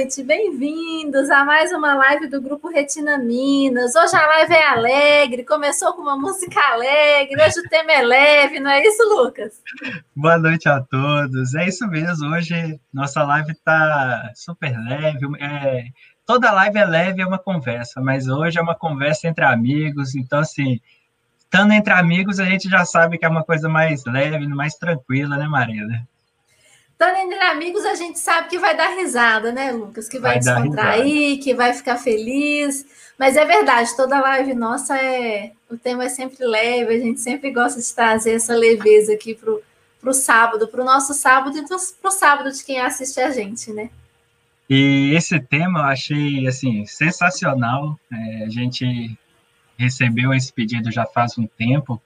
noite, bem-vindos a mais uma live do Grupo Retina Minas. Hoje a live é alegre, começou com uma música alegre, hoje o tema é leve, não é isso, Lucas? Boa noite a todos, é isso mesmo, hoje nossa live está super leve, é, toda live é leve, é uma conversa, mas hoje é uma conversa entre amigos, então assim, estando entre amigos a gente já sabe que é uma coisa mais leve, mais tranquila, né, Marina? Estando entre amigos, a gente sabe que vai dar risada, né, Lucas? Que vai, vai descontrair, que vai ficar feliz. Mas é verdade, toda live nossa é. O tema é sempre leve, a gente sempre gosta de trazer essa leveza aqui pro, pro sábado, pro nosso sábado e pro sábado de quem assiste a gente, né? E esse tema eu achei assim sensacional. É, a gente recebeu esse pedido já faz um tempo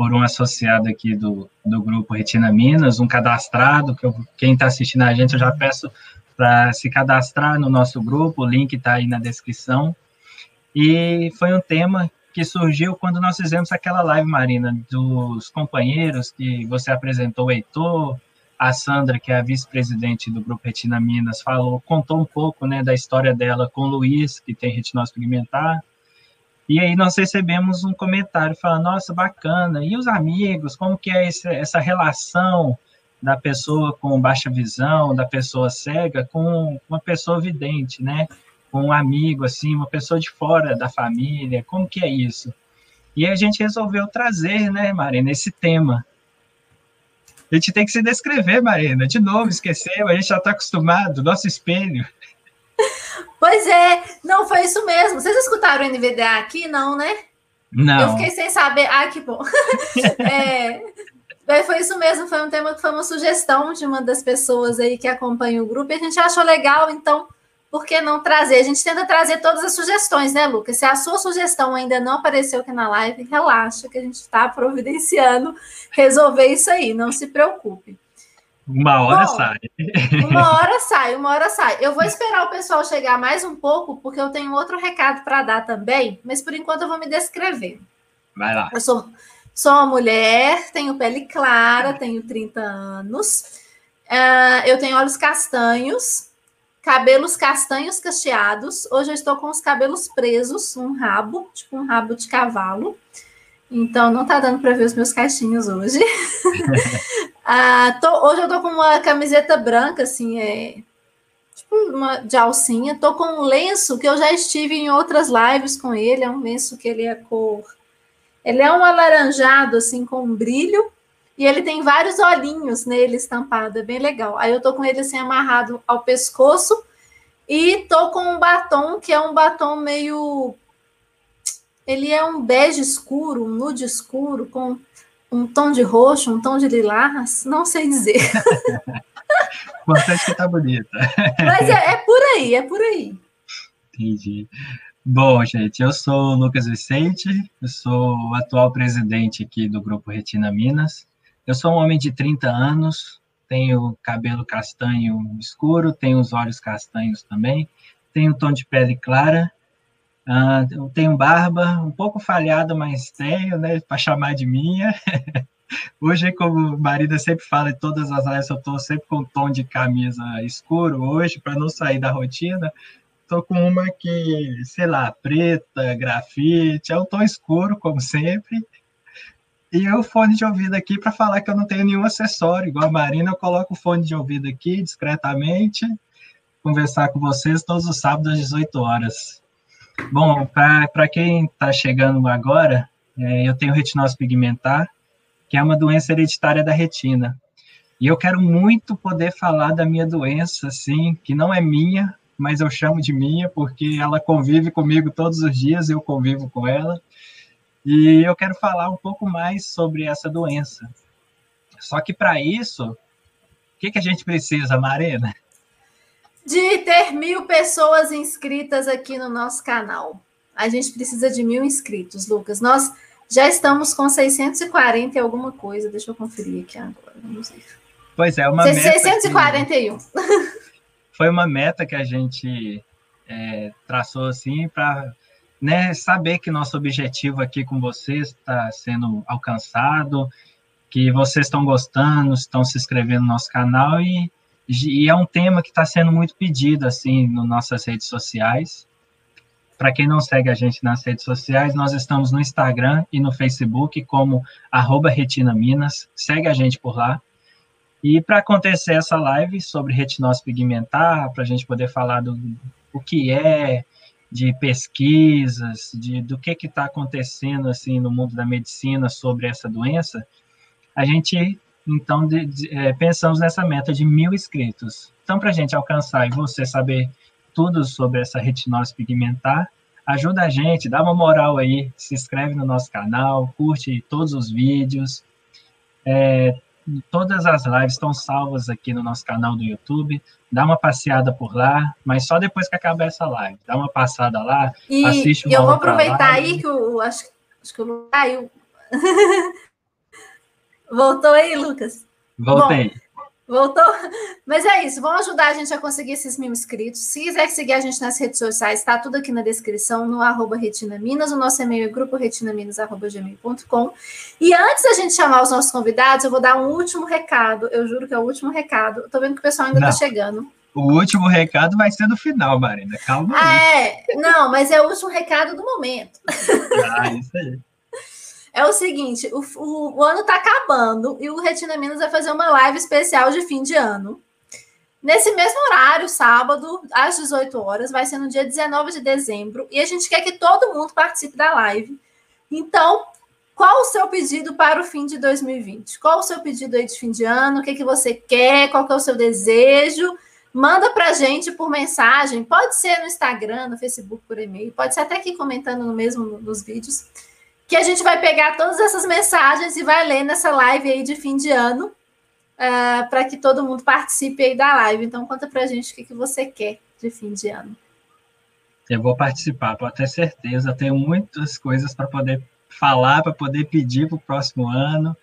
por um associado aqui do, do grupo Retina Minas, um cadastrado, que eu, quem está assistindo a gente, eu já peço para se cadastrar no nosso grupo, o link está aí na descrição. E foi um tema que surgiu quando nós fizemos aquela live, Marina, dos companheiros que você apresentou, o Heitor, a Sandra, que é a vice-presidente do Grupo Retina Minas, falou, contou um pouco né, da história dela com o Luiz, que tem retinose pigmentar, e aí nós recebemos um comentário falando, nossa, bacana, e os amigos, como que é esse, essa relação da pessoa com baixa visão, da pessoa cega, com uma pessoa vidente, né? Com um amigo, assim, uma pessoa de fora da família, como que é isso? E a gente resolveu trazer, né, Marina, esse tema. A gente tem que se descrever, Marina, de novo, esqueceu, a gente já está acostumado, nosso espelho. Pois é, não, foi isso mesmo. Vocês escutaram o NVDA aqui? Não, né? Não. Eu fiquei sem saber. Ah, que bom. é, foi isso mesmo, foi um tema que foi uma sugestão de uma das pessoas aí que acompanha o grupo e a gente achou legal, então por que não trazer? A gente tenta trazer todas as sugestões, né, Lucas? Se a sua sugestão ainda não apareceu aqui na live, relaxa que a gente está providenciando resolver isso aí, não se preocupe. Uma hora Bom, sai. Uma hora sai, uma hora sai. Eu vou esperar o pessoal chegar mais um pouco, porque eu tenho outro recado para dar também, mas por enquanto eu vou me descrever. Vai lá. Eu sou, sou uma mulher, tenho pele clara, tenho 30 anos, uh, eu tenho olhos castanhos, cabelos castanhos cacheados. Hoje eu estou com os cabelos presos, um rabo, tipo um rabo de cavalo. Então não tá dando para ver os meus caixinhos hoje. ah, tô, hoje eu tô com uma camiseta branca, assim, é tipo uma de alcinha. Tô com um lenço que eu já estive em outras lives com ele. É um lenço que ele é cor. Ele é um alaranjado, assim, com um brilho. E ele tem vários olhinhos nele estampado, é bem legal. Aí eu tô com ele assim amarrado ao pescoço e tô com um batom que é um batom meio ele é um bege escuro, um nude escuro, com um tom de roxo, um tom de lilás, não sei dizer. Importante que tá bonita. Mas é, é, por aí, é por aí. Entendi. Bom, gente, eu sou o Lucas Vicente, eu sou o atual presidente aqui do Grupo Retina Minas. Eu sou um homem de 30 anos, tenho cabelo castanho escuro, tenho os olhos castanhos também, tenho um tom de pele clara Uh, eu tenho barba um pouco falhada, mas tenho, né, para chamar de minha. Hoje, como Marida sempre fala em todas as áreas, eu estou sempre com um tom de camisa escuro hoje, para não sair da rotina. Estou com uma que, sei lá, preta, grafite, é um tom escuro, como sempre. E o fone de ouvido aqui para falar que eu não tenho nenhum acessório. Igual a Marina, eu coloco o fone de ouvido aqui discretamente, conversar com vocês todos os sábados às 18 horas. Bom, para quem está chegando agora, é, eu tenho retinose pigmentar, que é uma doença hereditária da retina. E eu quero muito poder falar da minha doença, assim, que não é minha, mas eu chamo de minha porque ela convive comigo todos os dias, eu convivo com ela. E eu quero falar um pouco mais sobre essa doença. Só que para isso, o que, que a gente precisa, Marina? De ter mil pessoas inscritas aqui no nosso canal. A gente precisa de mil inscritos, Lucas. Nós já estamos com 640 e alguma coisa. Deixa eu conferir aqui agora. Vamos ver. Pois é, uma 641. meta. Que, foi uma meta que a gente é, traçou assim para né, saber que nosso objetivo aqui com vocês está sendo alcançado, que vocês estão gostando, estão se inscrevendo no nosso canal e e é um tema que está sendo muito pedido assim nas nossas redes sociais. Para quem não segue a gente nas redes sociais, nós estamos no Instagram e no Facebook como @retinaminas. Segue a gente por lá. E para acontecer essa live sobre retinose pigmentar, para a gente poder falar do o que é, de pesquisas, de do que está acontecendo assim no mundo da medicina sobre essa doença, a gente então de, de, é, pensamos nessa meta de mil inscritos. Então, para a gente alcançar e você saber tudo sobre essa retinose pigmentar, ajuda a gente, dá uma moral aí, se inscreve no nosso canal, curte todos os vídeos. É, todas as lives estão salvas aqui no nosso canal do YouTube. Dá uma passeada por lá, mas só depois que acabar essa live. Dá uma passada lá, e, assiste uma E eu vou aproveitar live. aí que o acho, acho que o caiu. Voltou aí, Lucas? Voltei. Bom, Voltou? Mas é isso, vão ajudar a gente a conseguir esses mil inscritos. Se quiser seguir a gente nas redes sociais, está tudo aqui na descrição, no arroba retinaminas, o nosso e-mail é gruporetinaminas.gmail.com. E antes da gente chamar os nossos convidados, eu vou dar um último recado, eu juro que é o último recado. Estou vendo que o pessoal ainda está chegando. O último recado vai ser no final, Marina, calma aí. Ah, é? Não, mas é o último recado do momento. Ah, isso aí é o seguinte: o, o, o ano está acabando e o Retina Minas vai fazer uma live especial de fim de ano. Nesse mesmo horário, sábado, às 18 horas, vai ser no dia 19 de dezembro, e a gente quer que todo mundo participe da live. Então, qual o seu pedido para o fim de 2020? Qual o seu pedido aí de fim de ano? O que, que você quer? Qual que é o seu desejo? Manda para a gente por mensagem, pode ser no Instagram, no Facebook, por e-mail, pode ser até aqui comentando no mesmo nos vídeos que a gente vai pegar todas essas mensagens e vai ler nessa live aí de fim de ano, uh, é, para que todo mundo participe aí da live. Então, conta para a gente o que, que você quer de fim de ano. Eu vou participar, pode ter certeza. Tenho muitas coisas para poder falar, para poder pedir para o próximo ano,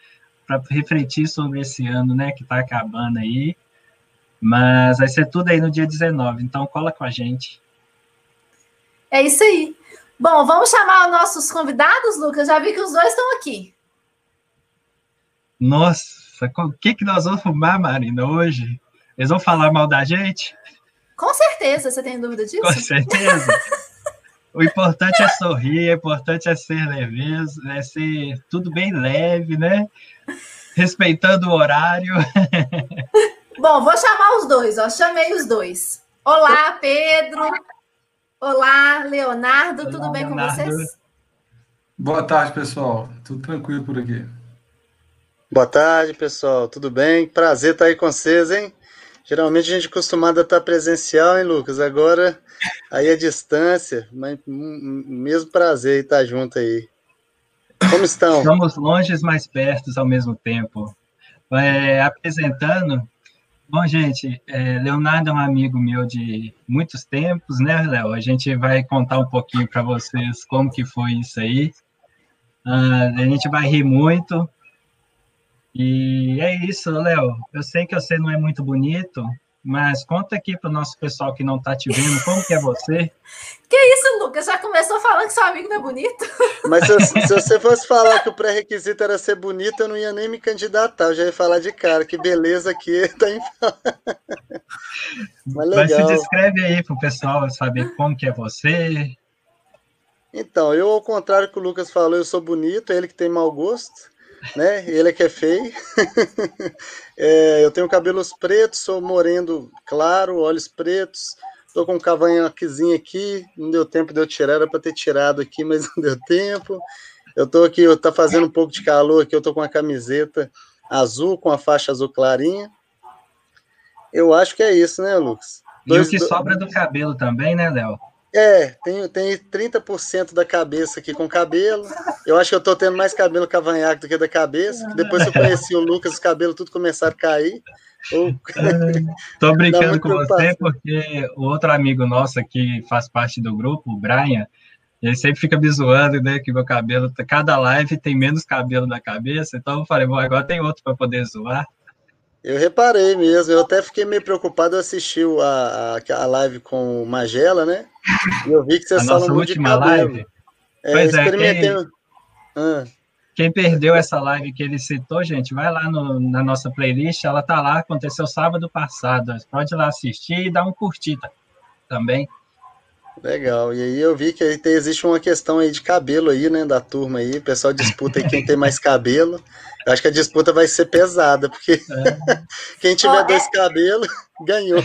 para refletir sobre esse ano, né, que está acabando aí. Mas vai ser tudo aí no dia 19, então cola com a gente. É isso aí. Bom, vamos chamar os nossos convidados, Lucas. Já vi que os dois estão aqui. Nossa, o que, que nós vamos fumar, Marina, hoje? Eles vão falar mal da gente? Com certeza, você tem dúvida disso? Com certeza. o importante é sorrir, o importante é ser leveza, é ser tudo bem leve, né? Respeitando o horário. Bom, vou chamar os dois, ó. Chamei os dois. Olá, Pedro. Olá, Leonardo, Olá, tudo bem Leonardo. com vocês? Boa tarde, pessoal. Tudo tranquilo por aqui. Boa tarde, pessoal. Tudo bem? Prazer estar aí com vocês, hein? Geralmente a gente é acostumado a estar presencial, hein, Lucas? Agora aí a distância, mas mesmo prazer estar junto aí. Como estão? Estamos longe, mas perto ao mesmo tempo. É, apresentando, Bom, gente, é, Leonardo é um amigo meu de muitos tempos, né, Léo? A gente vai contar um pouquinho para vocês como que foi isso aí. Uh, a gente vai rir muito. E é isso, Léo. Eu sei que você não é muito bonito, mas conta aqui para o nosso pessoal que não está te vendo, como que é você? Que isso, Lucas? Já começou falando que seu amigo não é bonito? Mas se, se você fosse falar que o pré-requisito era ser bonito, eu não ia nem me candidatar, eu já ia falar de cara, que beleza que tá em... Mas, legal. Mas se descreve aí para o pessoal saber como que é você. Então, eu, ao contrário que o Lucas falou, eu sou bonito, ele que tem mau gosto né? Ele é que é feio. é, eu tenho cabelos pretos, sou moreno claro, olhos pretos. Tô com um cavanhaquezinho aqui, não deu tempo de eu tirar, era para ter tirado aqui, mas não deu tempo. Eu tô aqui, eu tá fazendo um pouco de calor aqui, eu tô com uma camiseta azul com a faixa azul clarinha. Eu acho que é isso, né, Lucas? Dois, e o que sobra do cabelo também, né, Léo? É, tem, tem 30% da cabeça aqui com cabelo. Eu acho que eu tô tendo mais cabelo cavanhaque do que da cabeça. Depois que eu conheci o Lucas, os cabelos tudo começaram a cair. Tô brincando com você porque o outro amigo nosso que faz parte do grupo, o Brian, ele sempre fica me zoando, né? Que meu cabelo, cada live tem menos cabelo na cabeça. Então eu falei, bom, agora tem outro para poder zoar. Eu reparei mesmo, eu até fiquei meio preocupado, eu assisti a, a, a live com o Magela, né? E eu vi que vocês falam muito de cabelo. Live. É, pois é, experimentei... Quem... ah. quem perdeu essa live que ele citou, gente, vai lá no, na nossa playlist, ela tá lá, aconteceu sábado passado. Pode ir lá assistir e dar um curtida também. Legal. E aí eu vi que tem, existe uma questão aí de cabelo aí, né, da turma aí. O pessoal disputa aí quem tem mais cabelo. Eu acho que a disputa vai ser pesada, porque é. quem tiver oh, dois é... cabelos ganhou.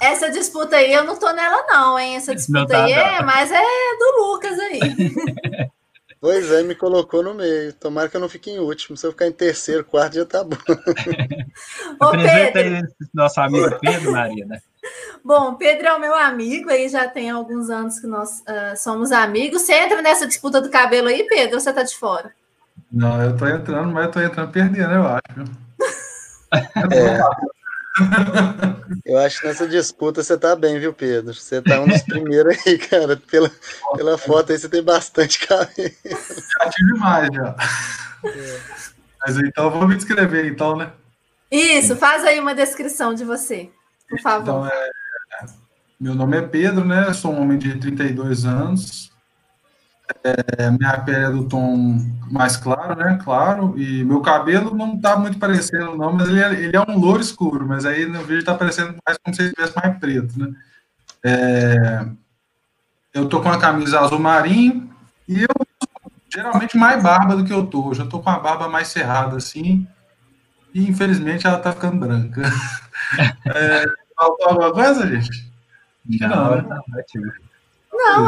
Essa disputa aí eu não tô nela não, hein? Essa disputa tá, aí não. é, mas é do Lucas aí. Pois é, me colocou no meio. Tomara que eu não fique em último. Se eu ficar em terceiro, quarto, já tá bom. Apresenta aí nosso amigo Pedro, Marina. Bom, Pedro é o meu amigo, aí já tem alguns anos que nós uh, somos amigos. Você entra nessa disputa do cabelo aí, Pedro, ou você tá de fora? Não, eu tô entrando, mas eu tô entrando perdendo, eu acho. É. Eu acho que nessa disputa você tá bem, viu, Pedro? Você tá um dos primeiros aí, cara. Pela, pela foto aí você tem bastante cabelo. Já tive mais, já. É. Mas então, vou me descrever, então, né? Isso, faz aí uma descrição de você, por favor. Então, é, meu nome é Pedro, né? Sou um homem de 32 anos. É, minha pele é do tom mais claro, né? Claro. E meu cabelo não tá muito parecendo, não, mas ele é, ele é um louro escuro, mas aí no vídeo tá parecendo mais como se ele tivesse mais preto, né? É, eu tô com a camisa azul marinho e eu geralmente mais barba do que eu tô. Eu já tô com a barba mais cerrada, assim. E infelizmente ela tá ficando branca. É, faltou alguma coisa, gente? Não, não, né? tá ótimo. Não,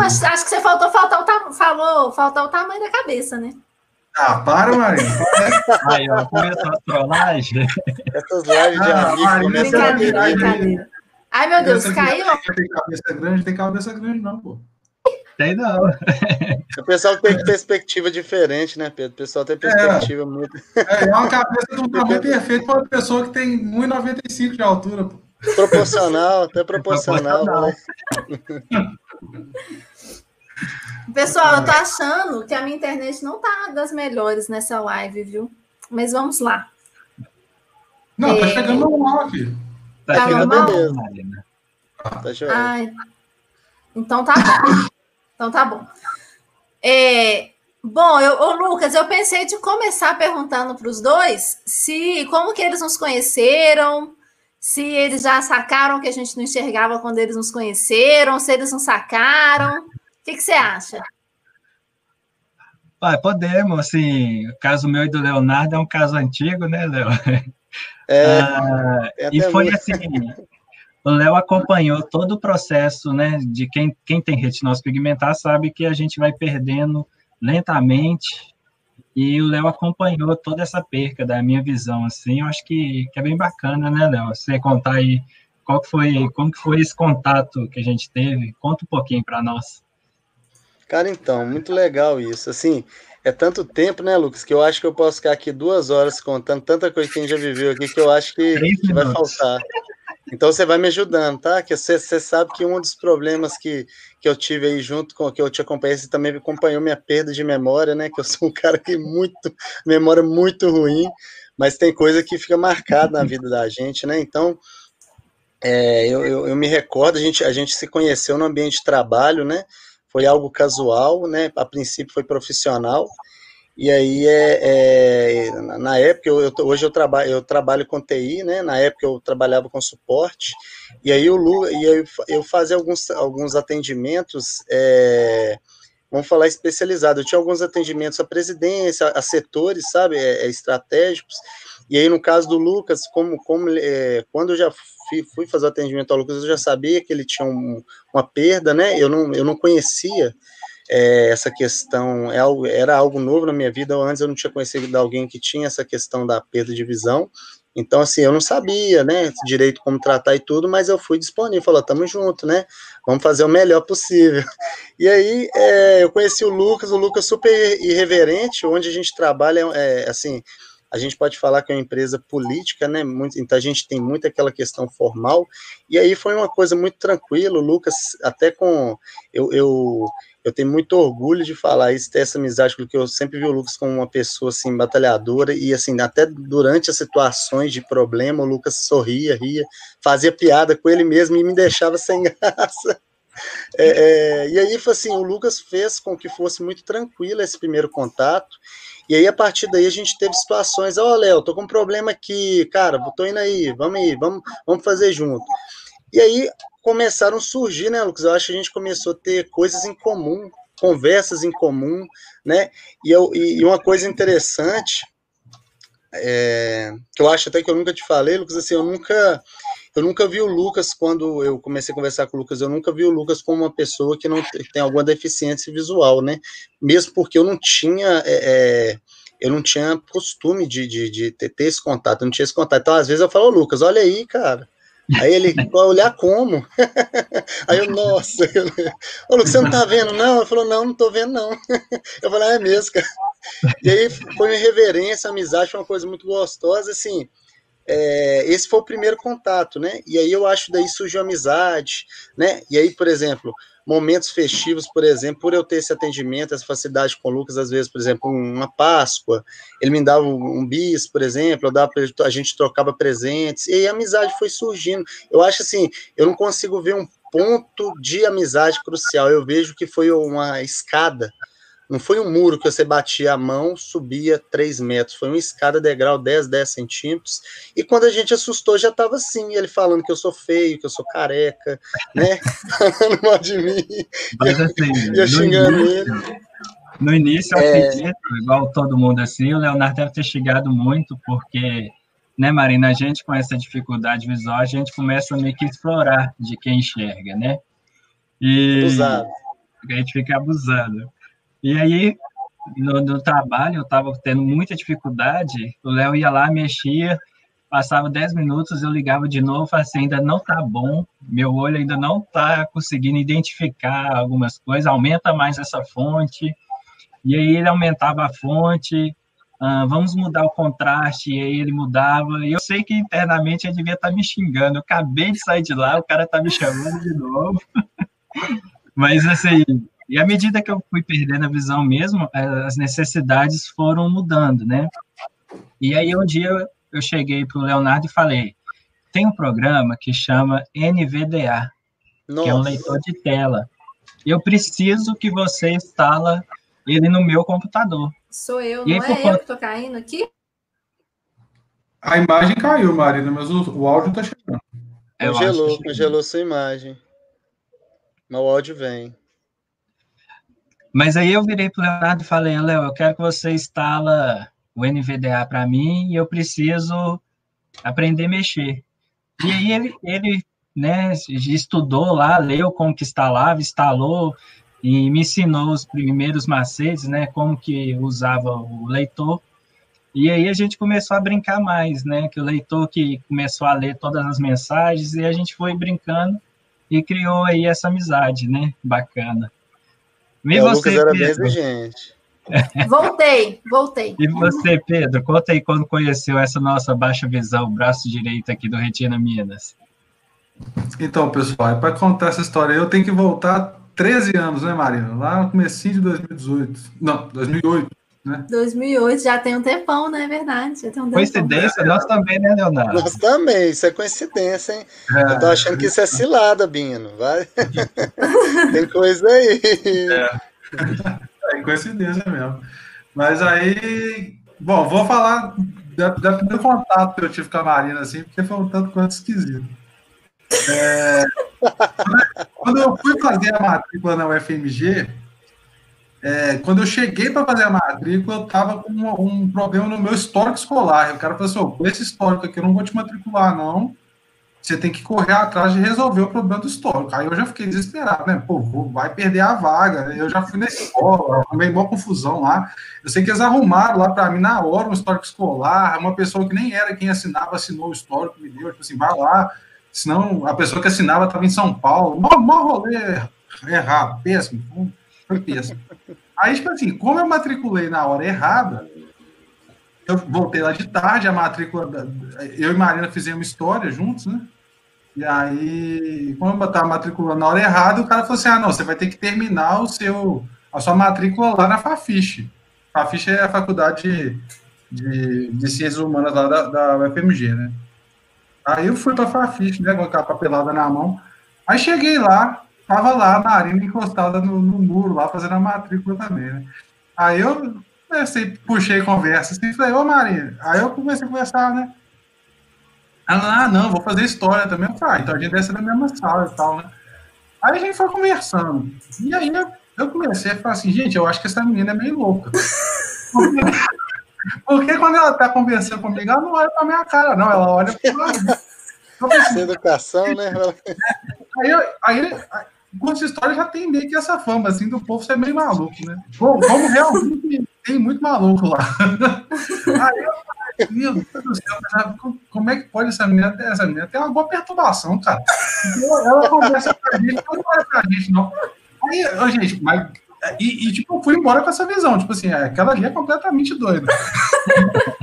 acho, acho que você faltou faltar o, falou, faltar o tamanho da cabeça, né? Ah, para, Marinho. Aí, ó, começou a trollagem. Essas lives de ah, amigos brincadeira, brincadeira. Ai, meu Deus, caiu. Tem cabeça grande, tem cabeça grande, não, pô. Tem não. O pessoal tem perspectiva diferente, né, Pedro? O pessoal tem perspectiva é, muito. É, é uma cabeça de um tamanho perfeito para uma pessoa que tem 1,95 de altura, pô. Proporcional, até proporcional. proporcional. Pessoal, eu tô achando que a minha internet não tá das melhores nessa live, viu? Mas vamos lá. Não, tá é... tá chegando normal aqui. Tá, tá normal? Mesmo. Tá Ai, então tá bom. Então tá bom. É, bom, eu, ô Lucas, eu pensei de começar perguntando para os dois se como que eles nos conheceram, se eles já sacaram que a gente não enxergava quando eles nos conheceram, se eles não sacaram. O que, que você acha? Ah, podemos, assim, o caso meu e do Leonardo é um caso antigo, né, Léo? É, ah, é e foi assim, o Léo acompanhou todo o processo, né, de quem, quem tem retinose pigmentar sabe que a gente vai perdendo lentamente e o Léo acompanhou toda essa perca da minha visão, assim, eu acho que, que é bem bacana, né, Léo? Você contar aí qual que foi, como que foi esse contato que a gente teve, conta um pouquinho para nós. Cara, então, muito legal isso, assim, é tanto tempo, né, Lucas, que eu acho que eu posso ficar aqui duas horas contando tanta coisa que a gente já viveu aqui que eu acho que, que vai faltar. Então você vai me ajudando, tá? Que você, você, sabe que um dos problemas que, que eu tive aí junto com que eu te acompanhei, você também acompanhou minha perda de memória, né? Que eu sou um cara que muito memória muito ruim, mas tem coisa que fica marcada na vida da gente, né? Então é, eu, eu, eu, me recordo, a gente, a gente se conheceu no ambiente de trabalho, né? Foi algo casual, né? A princípio foi profissional. E aí, é, é na época, eu, eu, hoje eu trabalho, eu trabalho com TI, né? Na época eu trabalhava com suporte, e aí, o Lu, e aí eu fazia alguns, alguns atendimentos, é, vamos falar especializado. Eu tinha alguns atendimentos à presidência, a setores, sabe, é, é estratégicos. E aí, no caso do Lucas, como, como é, quando eu já fui, fui fazer o atendimento ao Lucas, eu já sabia que ele tinha um, uma perda, né? Eu não, eu não conhecia é, essa questão é era algo novo na minha vida. Antes eu não tinha conhecido alguém que tinha essa questão da perda de visão. Então, assim, eu não sabia, né, direito como tratar e tudo, mas eu fui disponível, falou, tamo junto, né, vamos fazer o melhor possível. E aí, é, eu conheci o Lucas, o Lucas super irreverente, onde a gente trabalha, é, assim, a gente pode falar que é uma empresa política, né? Muito, então a gente tem muito aquela questão formal. E aí foi uma coisa muito tranquila. O Lucas, até com. Eu, eu, eu tenho muito orgulho de falar isso, ter essa amizade, porque eu sempre vi o Lucas como uma pessoa assim, batalhadora, e assim, até durante as situações de problema, o Lucas sorria, ria, fazia piada com ele mesmo e me deixava sem graça. É, é, e aí, assim, o Lucas fez com que fosse muito tranquilo esse primeiro contato, E aí, a partir daí, a gente teve situações, ó, oh, Léo, tô com um problema aqui, cara, tô indo aí, vamos aí, vamos, vamos fazer junto. E aí, começaram a surgir, né, Lucas? Eu acho que a gente começou a ter coisas em comum, conversas em comum, né? E, eu, e uma coisa interessante, é, que eu acho até que eu nunca te falei, Lucas, assim, eu nunca eu nunca vi o Lucas, quando eu comecei a conversar com o Lucas, eu nunca vi o Lucas como uma pessoa que não tem alguma deficiência visual, né? Mesmo porque eu não tinha, é, é, eu não tinha costume de, de, de ter, ter, esse contato, eu não tinha esse contato. Então, às vezes, eu falo, Lucas, olha aí, cara. Aí ele vai olhar como? Aí eu, nossa, Ô, Lucas, você não tá vendo, não? Ele falou, não, não tô vendo, não. Eu falei, ah, é mesmo, cara. E aí foi uma reverência, amizade, foi uma coisa muito gostosa, assim é, esse foi o primeiro contato, né? E aí eu acho daí surgiu amizade, né? E aí, por exemplo, momentos festivos, por exemplo, por eu ter esse atendimento, essa facilidade com o Lucas, às vezes, por exemplo, uma Páscoa, ele me dava um bis, por exemplo, eu dava, a gente trocava presentes, e aí a amizade foi surgindo. Eu acho assim, eu não consigo ver um ponto de amizade crucial, eu vejo que foi uma escada não foi um muro que você batia a mão, subia 3 metros. Foi uma escada degrau 10, 10 centímetros. E quando a gente assustou, já estava assim, ele falando que eu sou feio, que eu sou careca, né? Falando mal de mim. Mas assim, eu xingando início, ele. No início, eu é... acredito, igual todo mundo assim, o Leonardo deve ter chegado muito, porque, né, Marina, a gente com essa dificuldade visual, a gente começa a meio que explorar de quem enxerga, né? E Abusado. a gente fica abusando. E aí, no, no trabalho, eu estava tendo muita dificuldade, o Léo ia lá, mexia, passava 10 minutos, eu ligava de novo, assim, ainda não tá bom, meu olho ainda não tá conseguindo identificar algumas coisas, aumenta mais essa fonte, e aí ele aumentava a fonte, ah, vamos mudar o contraste, e aí ele mudava, e eu sei que internamente ele devia estar tá me xingando, eu acabei de sair de lá, o cara está me chamando de novo, mas assim, e à medida que eu fui perdendo a visão mesmo, é, as necessidades foram mudando, né? E aí um dia eu cheguei para o Leonardo e falei, tem um programa que chama NVDA, Nossa. que é um leitor de tela. Eu preciso que você instala ele no meu computador. Sou eu, e não aí, é eu que estou caindo aqui? A imagem caiu, Marina, mas o, o áudio está chegando. É, congelou, congelou sua imagem. Mas o áudio vem. Mas aí eu virei para o Leonardo e falei, Léo, eu quero que você instala o NVDA para mim e eu preciso aprender a mexer. E aí ele, ele né, estudou lá, leu como que instalava, instalou e me ensinou os primeiros macetes, né, como que usava o leitor. E aí a gente começou a brincar mais, né, que o leitor que começou a ler todas as mensagens e a gente foi brincando e criou aí essa amizade, né, bacana. E é, você, o Lucas era Pedro? bem exigente. Voltei, voltei. E você, Pedro, conta aí quando conheceu essa nossa baixa visão, braço direito aqui do Retina Minas. Então, pessoal, para contar essa história, eu tenho que voltar 13 anos, né, Marina? Lá no começo de 2018. Não, 2008 né? 2008, já tem um tempão, né? É verdade. Já tem um coincidência, nós também, né, Leonardo? Nós também, isso é coincidência, hein? É, Eu tô achando que isso é cilada, Bino. Vai. tem coisa aí. É. é coincidência mesmo. Mas aí, bom, vou falar da, da primeiro contato que eu tive com a Marina, assim, porque foi um tanto quanto esquisito. É, quando eu fui fazer a matrícula na UFMG, é, quando eu cheguei para fazer a matrícula, eu estava com um, um, problema no meu histórico escolar. O cara falou assim: com esse histórico aqui eu não vou te matricular, não. Você tem que correr atrás de resolver o problema do histórico. Aí eu já fiquei desesperado, né? Pô, vai perder a vaga. Eu já fui na escola, arrumei uma confusão lá. Eu sei que eles arrumaram lá para mim na hora um histórico escolar. Uma pessoa que nem era quem assinava, assinou o histórico, me deu. Tipo assim, vai lá. Senão a pessoa que assinava estava em São Paulo. Mó rolê errado, péssimo. Foi péssimo. Aí, tipo assim, como eu matriculei na hora errada, eu voltei lá de tarde, a matrícula. Eu e Marina fizemos história juntos, né? E aí, como eu estava matriculando na hora errada, o cara falou assim: ah, não, você vai ter que terminar o seu, a sua matrícula lá na Fafiche. Fafiche é a faculdade de, de, ciências humanas lá da, da UFMG, né? Aí eu fui para Fafiche, né, com a papelada na mão. Aí cheguei lá, Tava lá a Marina encostada no, no, muro, lá fazendo a matrícula também, né? Aí eu comecei, puxei conversa assim, falei, ô Maria, aí eu comecei a conversar, né? Ela, ah, não, vou fazer história também. Eu falei, ah, então a gente ser da mesma sala e tal, né? Aí a gente foi conversando. E aí eu, comecei a falar assim, gente, eu acho que essa menina é meio louca. Porque, porque quando ela tá conversando comigo, ela não olha pra minha cara, não, ela olha pra assim, educação, né? Aí, aí, aí com essa história já tem meio que essa fama, assim, do povo ser meio maluco, né? Bom, como realmente tem muito maluco lá. Aí eu meu Deus do céu, como é que pode essa menina ter, essa menina ter uma boa perturbação, cara? Ela conversa com a gente, não olha pra gente, não. Aí, gente, mas. E, e, tipo, eu fui embora com essa visão, tipo assim, aquela ali é completamente doida.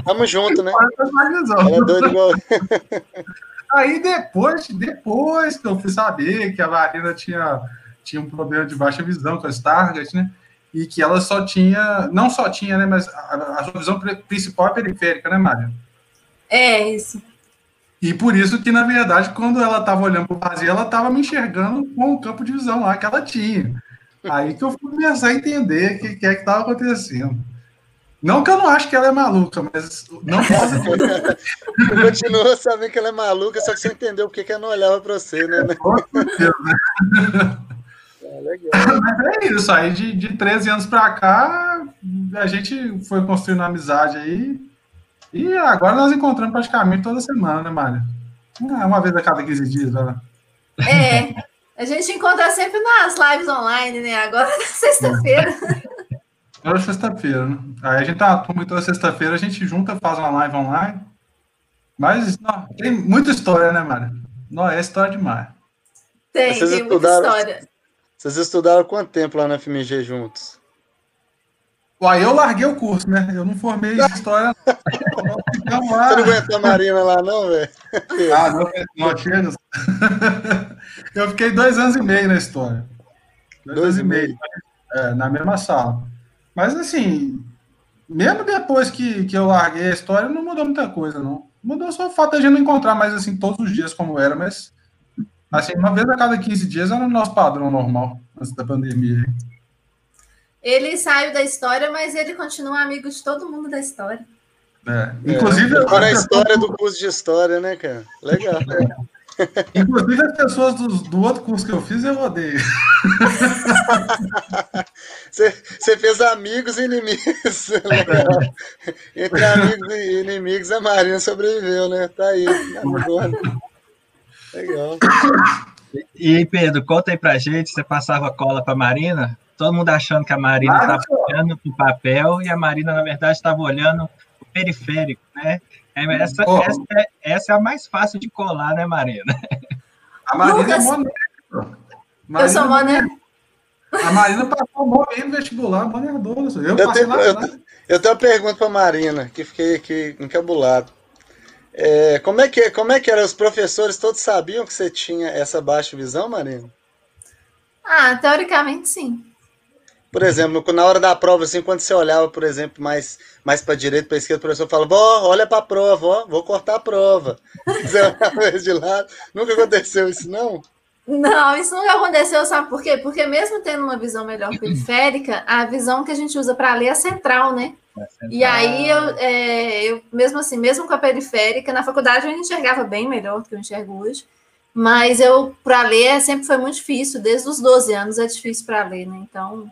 Tamo junto, né? Ela é doida igual. Aí depois, depois que eu fui saber que a Marina tinha, tinha um problema de baixa visão com as targets, né? E que ela só tinha, não só tinha, né? Mas a, a sua visão principal é periférica, né, Marina? É, isso. E por isso que, na verdade, quando ela estava olhando para o vazio, ela estava me enxergando com o campo de visão lá que ela tinha. Aí que eu fui começar a entender o que, que é que estava acontecendo. Não que eu não acho que ela é maluca, mas não posso. eu continuo sabendo que ela é maluca, só que você entendeu porque que ela não olhava para você, né? Com certeza, né? É, legal. Mas é isso, aí de, de 13 anos para cá, a gente foi construindo uma amizade aí. E agora nós encontramos praticamente toda semana, né, Mário? Uma vez a cada 15 dias, né? É, a gente encontra sempre nas lives online, né? Agora na sexta-feira. Toda sexta-feira, né? Aí a gente tá turma toda sexta-feira, a gente junta, faz uma live online. Mas não, tem muita história, né, Mari? Não, é história demais. Tem, vocês tem muita história. Vocês estudaram quanto tempo lá na FMG juntos? Uai, eu larguei o curso, né? Eu não formei história. Não, Você não aguentou a Marina lá, não, velho? Ah, não, não chega. Eu fiquei dois anos e meio na história. Dois, dois anos e meio. meio. É, na mesma sala. Mas assim, mesmo depois que, que eu larguei a história, não mudou muita coisa, não. Mudou só o fato de a gente não encontrar mais assim todos os dias como era, mas assim, uma vez a cada 15 dias era o nosso padrão normal antes da pandemia. Ele saiu da história, mas ele continua amigo de todo mundo da história. É. Inclusive, é. Agora a história do curso de história, né, cara? Legal. É. Inclusive, as pessoas do, do, outro curso que eu fiz, eu odeio. Você fez amigos e inimigos. Entre amigos e inimigos, a Marina sobreviveu, né? Tá aí. Legal. E Pedro, conta aí pra gente, você passava cola pra Marina? Todo mundo achando que a Marina estava olhando o papel e a Marina, na verdade, estava olhando o periférico, né? É, essa, oh. essa, é, essa, é a mais fácil de colar, né, Marina? A Marina Lucas, é. Eu sou moneco. A Marina passou mó bem no vestibular, monerdona. Eu, eu, tenho, eu, eu, tenho uma pergunta para a Marina, que fiquei aqui encabulado. É, como, é que, como é que era? Os professores todos sabiam que você tinha essa baixa visão, Marina? Ah, teoricamente sim. Por exemplo, na hora da prova, assim, quando você olhava, por exemplo, mais, mais para direita, para esquerda, o professor falava, ó, olha para a prova, ó, vou cortar a prova. Você olhava de lado. Nunca aconteceu isso, não? Não, isso nunca aconteceu, sabe por quê? Porque mesmo tendo uma visão melhor periférica, a visão que a gente usa para ler é central, né? É central. E aí, eu, é, eu, mesmo assim, mesmo com a periférica, na faculdade eu enxergava bem melhor do que eu enxergo hoje. Mas eu, para ler, sempre foi muito difícil. Desde os 12 anos é difícil para ler, né? Então,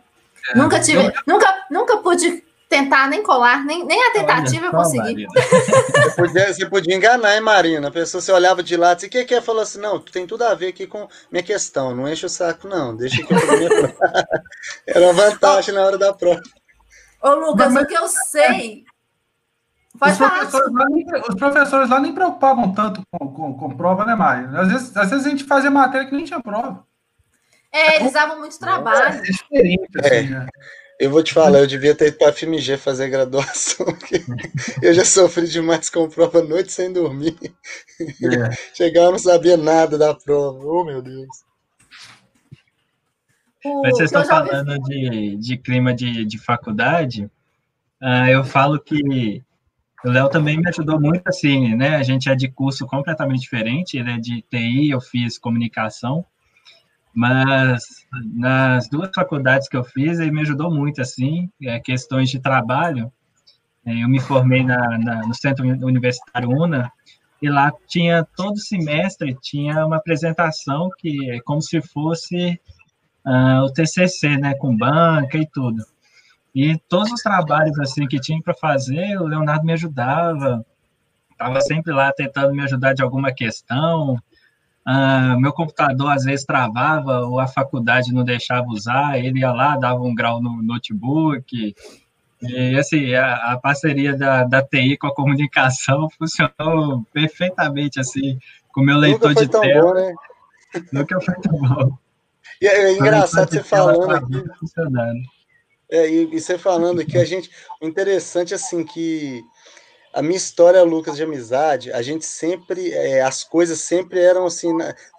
é, nunca tive, eu... nunca, nunca pude tentar nem colar, nem, nem a tentativa eu consegui. Você podia, você podia enganar, hein, Marina? A pessoa você olhava de lado, e o que que é? Falou assim, não, tem tudo a ver aqui com minha questão, não enche o saco, não, deixa aqui pra minha prova. Era uma vantagem na hora da prova. Ô, Lucas, mas, o que eu sei... Pode os, falar. Professores lá nem, os professores lá nem preocupavam tanto com, com, com prova, né, Maria? Às vezes, às vezes a gente fazia matéria que nem tinha prova. É, eles davam muito trabalho. É diferente, assim, né? Eu vou te falar, eu devia ter ido para a FMG fazer graduação. eu já sofri demais com prova à noite sem dormir. É. Chegava, não sabia nada da prova. Oh, meu Deus. Mas vocês estão falando de, de clima de, de faculdade. Uh, eu falo que o Léo também me ajudou muito assim, né? A gente é de curso completamente diferente, ele é de TI, eu fiz comunicação. Mas nas duas faculdades que eu fiz, ele me ajudou muito, assim, é, questões de trabalho. É, eu me formei na, na, no Centro Universitário UNA, e lá tinha todo semestre tinha uma apresentação que é como se fosse uh, o TCC, né, com banca e tudo. E todos os trabalhos assim que tinha para fazer, o Leonardo me ajudava, estava sempre lá tentando me ajudar de alguma questão. Uh, meu computador às vezes travava ou a faculdade não deixava usar, ele ia lá, dava um grau no notebook. E assim, a, a parceria da, da TI com a comunicação funcionou perfeitamente assim, com o meu leitor Nunca foi de tão tela. Bom, né? Nunca foi tão bom. E é engraçado você falando aqui. É, e, e você falando aqui, a gente. O interessante, assim, que a minha história, Lucas, de amizade, a gente sempre, é, as coisas sempre eram assim,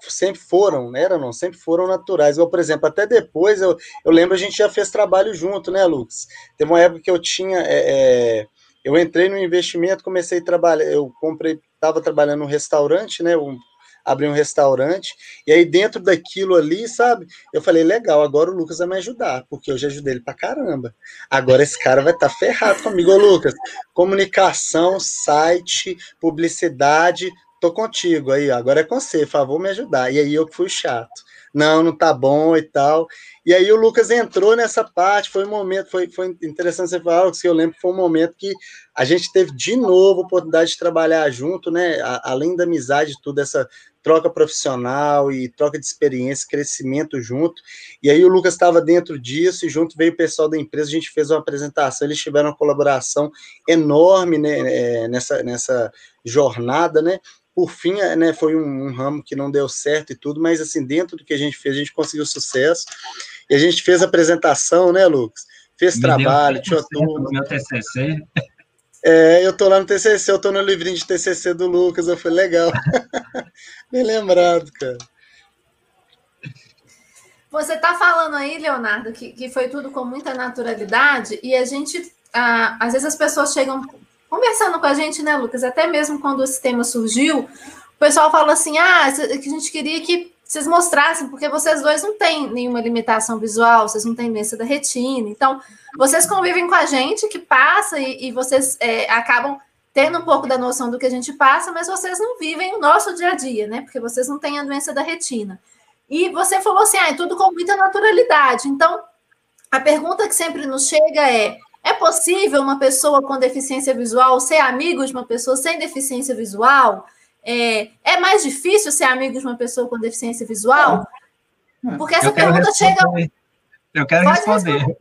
sempre foram, né? Eram, não, sempre foram naturais. Ou, por exemplo, até depois, eu, eu lembro, a gente já fez trabalho junto, né, Lucas? Teve uma época que eu tinha, é, é, eu entrei no investimento, comecei a trabalhar, eu comprei, estava trabalhando num restaurante, né, um abrir um restaurante, e aí dentro daquilo ali, sabe? Eu falei, legal, agora o Lucas vai me ajudar, porque eu já ajudei ele pra caramba. Agora esse cara vai estar tá ferrado comigo, Ô, Lucas. Comunicação, site, publicidade, tô contigo aí, agora é com você, por favor, me ajudar. E aí eu fui chato. Não, não tá bom e tal. E aí o Lucas entrou nessa parte, foi um momento, foi, foi interessante você falar, que eu lembro que foi um momento que a gente teve de novo a oportunidade de trabalhar junto, né? A, além da amizade, tudo essa troca profissional e troca de experiência, crescimento junto. E aí o Lucas estava dentro disso e junto veio o pessoal da empresa, a gente fez uma apresentação, eles tiveram uma colaboração enorme né, é, nessa, nessa jornada, né? Por fim, é, né, foi um, um, ramo que não deu certo e tudo, mas assim, dentro do que a gente fez, a gente conseguiu sucesso. E a gente fez a apresentação, né, Lucas? Fez Me trabalho, tinha tudo. Meu TCC. É, eu tô lá no TCC, eu tô no livrinho de TCC do Lucas, eu falei, legal. Bem lembrado, cara. Você tá falando aí, Leonardo, que, que foi tudo com muita naturalidade, e a gente, ah, às vezes as pessoas chegam conversando com a gente, né, Lucas? Até mesmo quando esse tema surgiu, o pessoal fala assim, ah, que a gente queria que vocês mostrassem, porque vocês dois não têm nenhuma limitação visual, vocês não têm doença da retina. Então, vocês convivem com a gente que passa e, e vocês é, acabam tendo um pouco da noção do que a gente passa, mas vocês não vivem o nosso dia a dia, né? Porque vocês não têm a doença da retina. E você falou assim, ah, é tudo com muita naturalidade. Então, a pergunta que sempre nos chega é: é possível uma pessoa com deficiência visual ser amigo de uma pessoa sem deficiência visual? É, é mais difícil ser amigo de uma pessoa com deficiência visual? Porque essa pergunta responder. chega. Eu quero Pode responder. responder.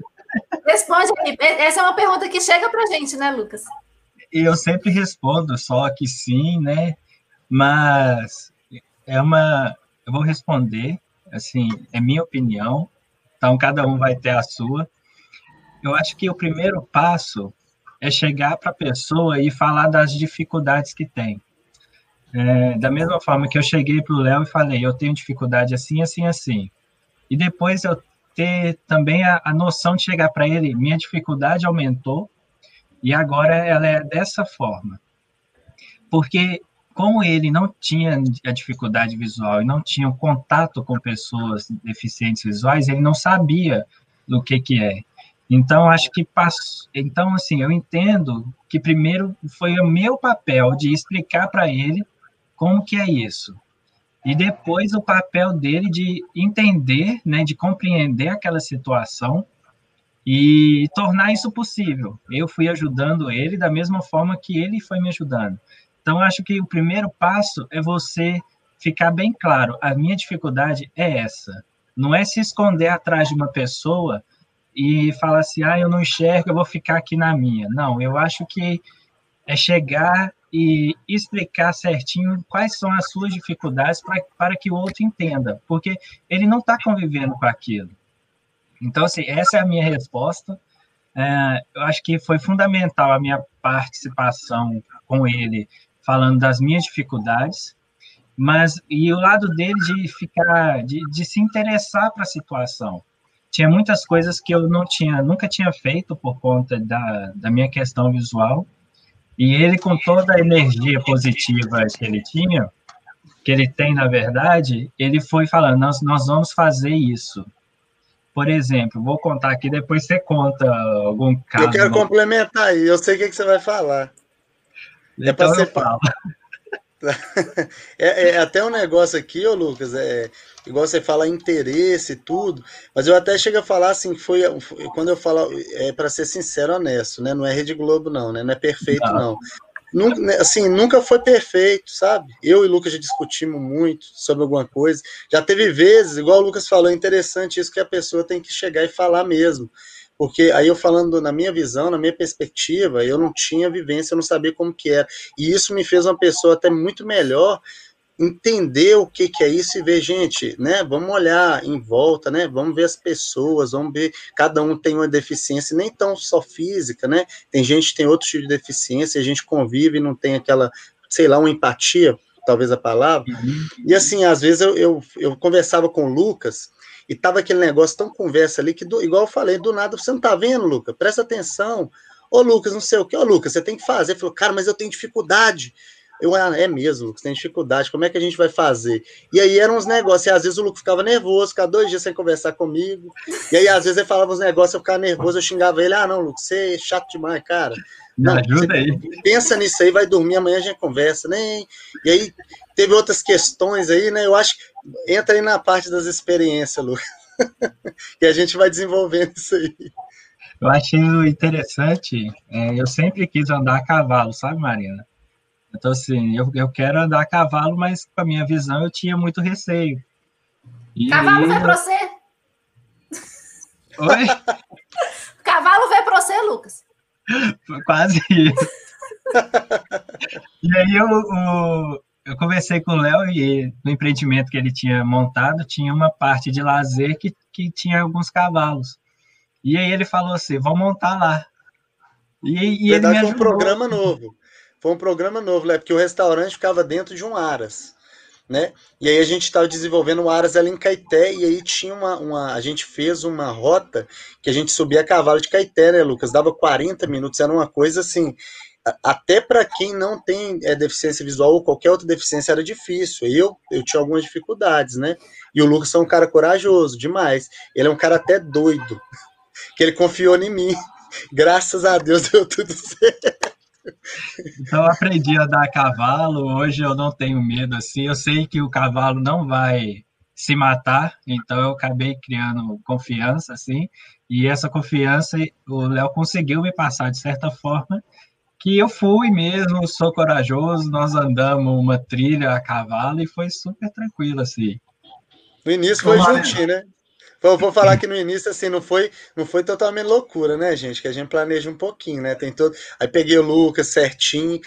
Responde aí. Essa é uma pergunta que chega para gente, né, Lucas? Eu sempre respondo só que sim, né? Mas é uma. Eu vou responder, assim, é minha opinião, então cada um vai ter a sua. Eu acho que o primeiro passo é chegar para a pessoa e falar das dificuldades que tem. É, da mesma forma que eu cheguei para o Léo e falei, eu tenho dificuldade assim, assim, assim. E depois eu ter também a, a noção de chegar para ele, minha dificuldade aumentou e agora ela é dessa forma. Porque como ele não tinha a dificuldade visual e não tinha o contato com pessoas deficientes visuais, ele não sabia do que que é. Então acho que passou, então assim, eu entendo que primeiro foi o meu papel de explicar para ele como que é isso? E depois o papel dele de entender, né, de compreender aquela situação e tornar isso possível. Eu fui ajudando ele da mesma forma que ele foi me ajudando. Então, acho que o primeiro passo é você ficar bem claro: a minha dificuldade é essa. Não é se esconder atrás de uma pessoa e falar assim, ah, eu não enxergo, eu vou ficar aqui na minha. Não, eu acho que é chegar e explicar certinho quais são as suas dificuldades pra, para que o outro entenda, porque ele não está convivendo com aquilo. Então, assim, essa é a minha resposta. É, eu acho que foi fundamental a minha participação com ele, falando das minhas dificuldades, mas e o lado dele de ficar, de, de se interessar para a situação. Tinha muitas coisas que eu não tinha, nunca tinha feito por conta da, da minha questão visual, e ele, com toda a energia positiva que ele tinha, que ele tem, na verdade, ele foi falando, nós, nós vamos fazer isso. Por exemplo, vou contar aqui, depois você conta algum caso. Eu quero complementar aí, eu sei o que, que você vai falar. É então é para você falar. É, é, até um negócio aqui, ô Lucas, é, igual você fala interesse e tudo, mas eu até chego a falar assim, foi, foi quando eu falo, é para ser sincero, honesto, né? Não é Rede Globo, não, né? Não é perfeito, não. não. Nunca, né, assim, nunca foi perfeito, sabe? Eu e o Lucas já discutimos muito sobre alguma coisa. Já teve vezes, igual o Lucas falou, é interessante isso que a pessoa tem que chegar e falar mesmo. Porque aí eu falando na minha visão, na minha perspectiva, eu não tinha vivência, eu não sabia como que era. E isso me fez uma pessoa até muito melhor entender o que, que é isso e ver, gente, né? Vamos olhar em volta, né? Vamos ver as pessoas, vamos ver, cada um tem uma deficiência, nem tão só física, né? Tem gente que tem outro tipo de deficiência, a gente convive e não tem aquela, sei lá, uma empatia, talvez a palavra. Uhum. E assim, às vezes eu, eu, eu conversava com o Lucas e tava aquele negócio tão conversa ali que, do, igual eu falei, do nada, você não tá vendo, Lucas? Presta atenção. Ô, Lucas, não sei o que. Ô, Lucas, você tem que fazer. Ele falou, cara, mas eu tenho dificuldade. Eu, ah, é mesmo, Lucas, tem dificuldade, como é que a gente vai fazer? E aí eram uns negócios, e às vezes o Lucas ficava nervoso, ficava dois dias sem conversar comigo, e aí às vezes ele falava uns negócios, eu ficava nervoso, eu xingava ele, ah, não, Lucas, você é chato demais, cara. Não, ajuda aí. Pensa nisso aí, vai dormir, amanhã a gente conversa, nem. E aí teve outras questões aí, né? Eu acho que entra aí na parte das experiências, Lucas. e a gente vai desenvolvendo isso aí. Eu achei interessante, é, eu sempre quis andar a cavalo, sabe, Marina? Então, assim, eu, eu quero andar a cavalo, mas com a minha visão eu tinha muito receio. E cavalo vai para você? Oi? cavalo vai para você, Lucas? Quase isso. e aí eu, eu, eu conversei com o Léo e no empreendimento que ele tinha montado tinha uma parte de lazer que, que tinha alguns cavalos. E aí ele falou assim, vamos montar lá. E, e ele me ajudou. um programa novo. Foi um programa novo, né? Porque o restaurante ficava dentro de um Aras, né? E aí a gente estava desenvolvendo o Aras ali em Caeté, e aí tinha uma, uma. A gente fez uma rota que a gente subia a cavalo de Caeté, né, Lucas? Dava 40 minutos, era uma coisa assim. Até para quem não tem é, deficiência visual ou qualquer outra deficiência era difícil. Eu, eu tinha algumas dificuldades, né? E o Lucas é um cara corajoso demais. Ele é um cara até doido, que ele confiou em mim. Graças a Deus deu tudo certo. Então, aprendi a dar cavalo. Hoje eu não tenho medo assim. Eu sei que o cavalo não vai se matar, então eu acabei criando confiança assim. E essa confiança o Léo conseguiu me passar de certa forma que eu fui mesmo, sou corajoso. Nós andamos uma trilha a cavalo e foi super tranquilo assim. No início foi juntinho, né? Vou, vou falar que no início, assim, não foi, não foi totalmente loucura, né, gente? Que a gente planeja um pouquinho, né? Tem todo. Aí peguei o Lucas certinho,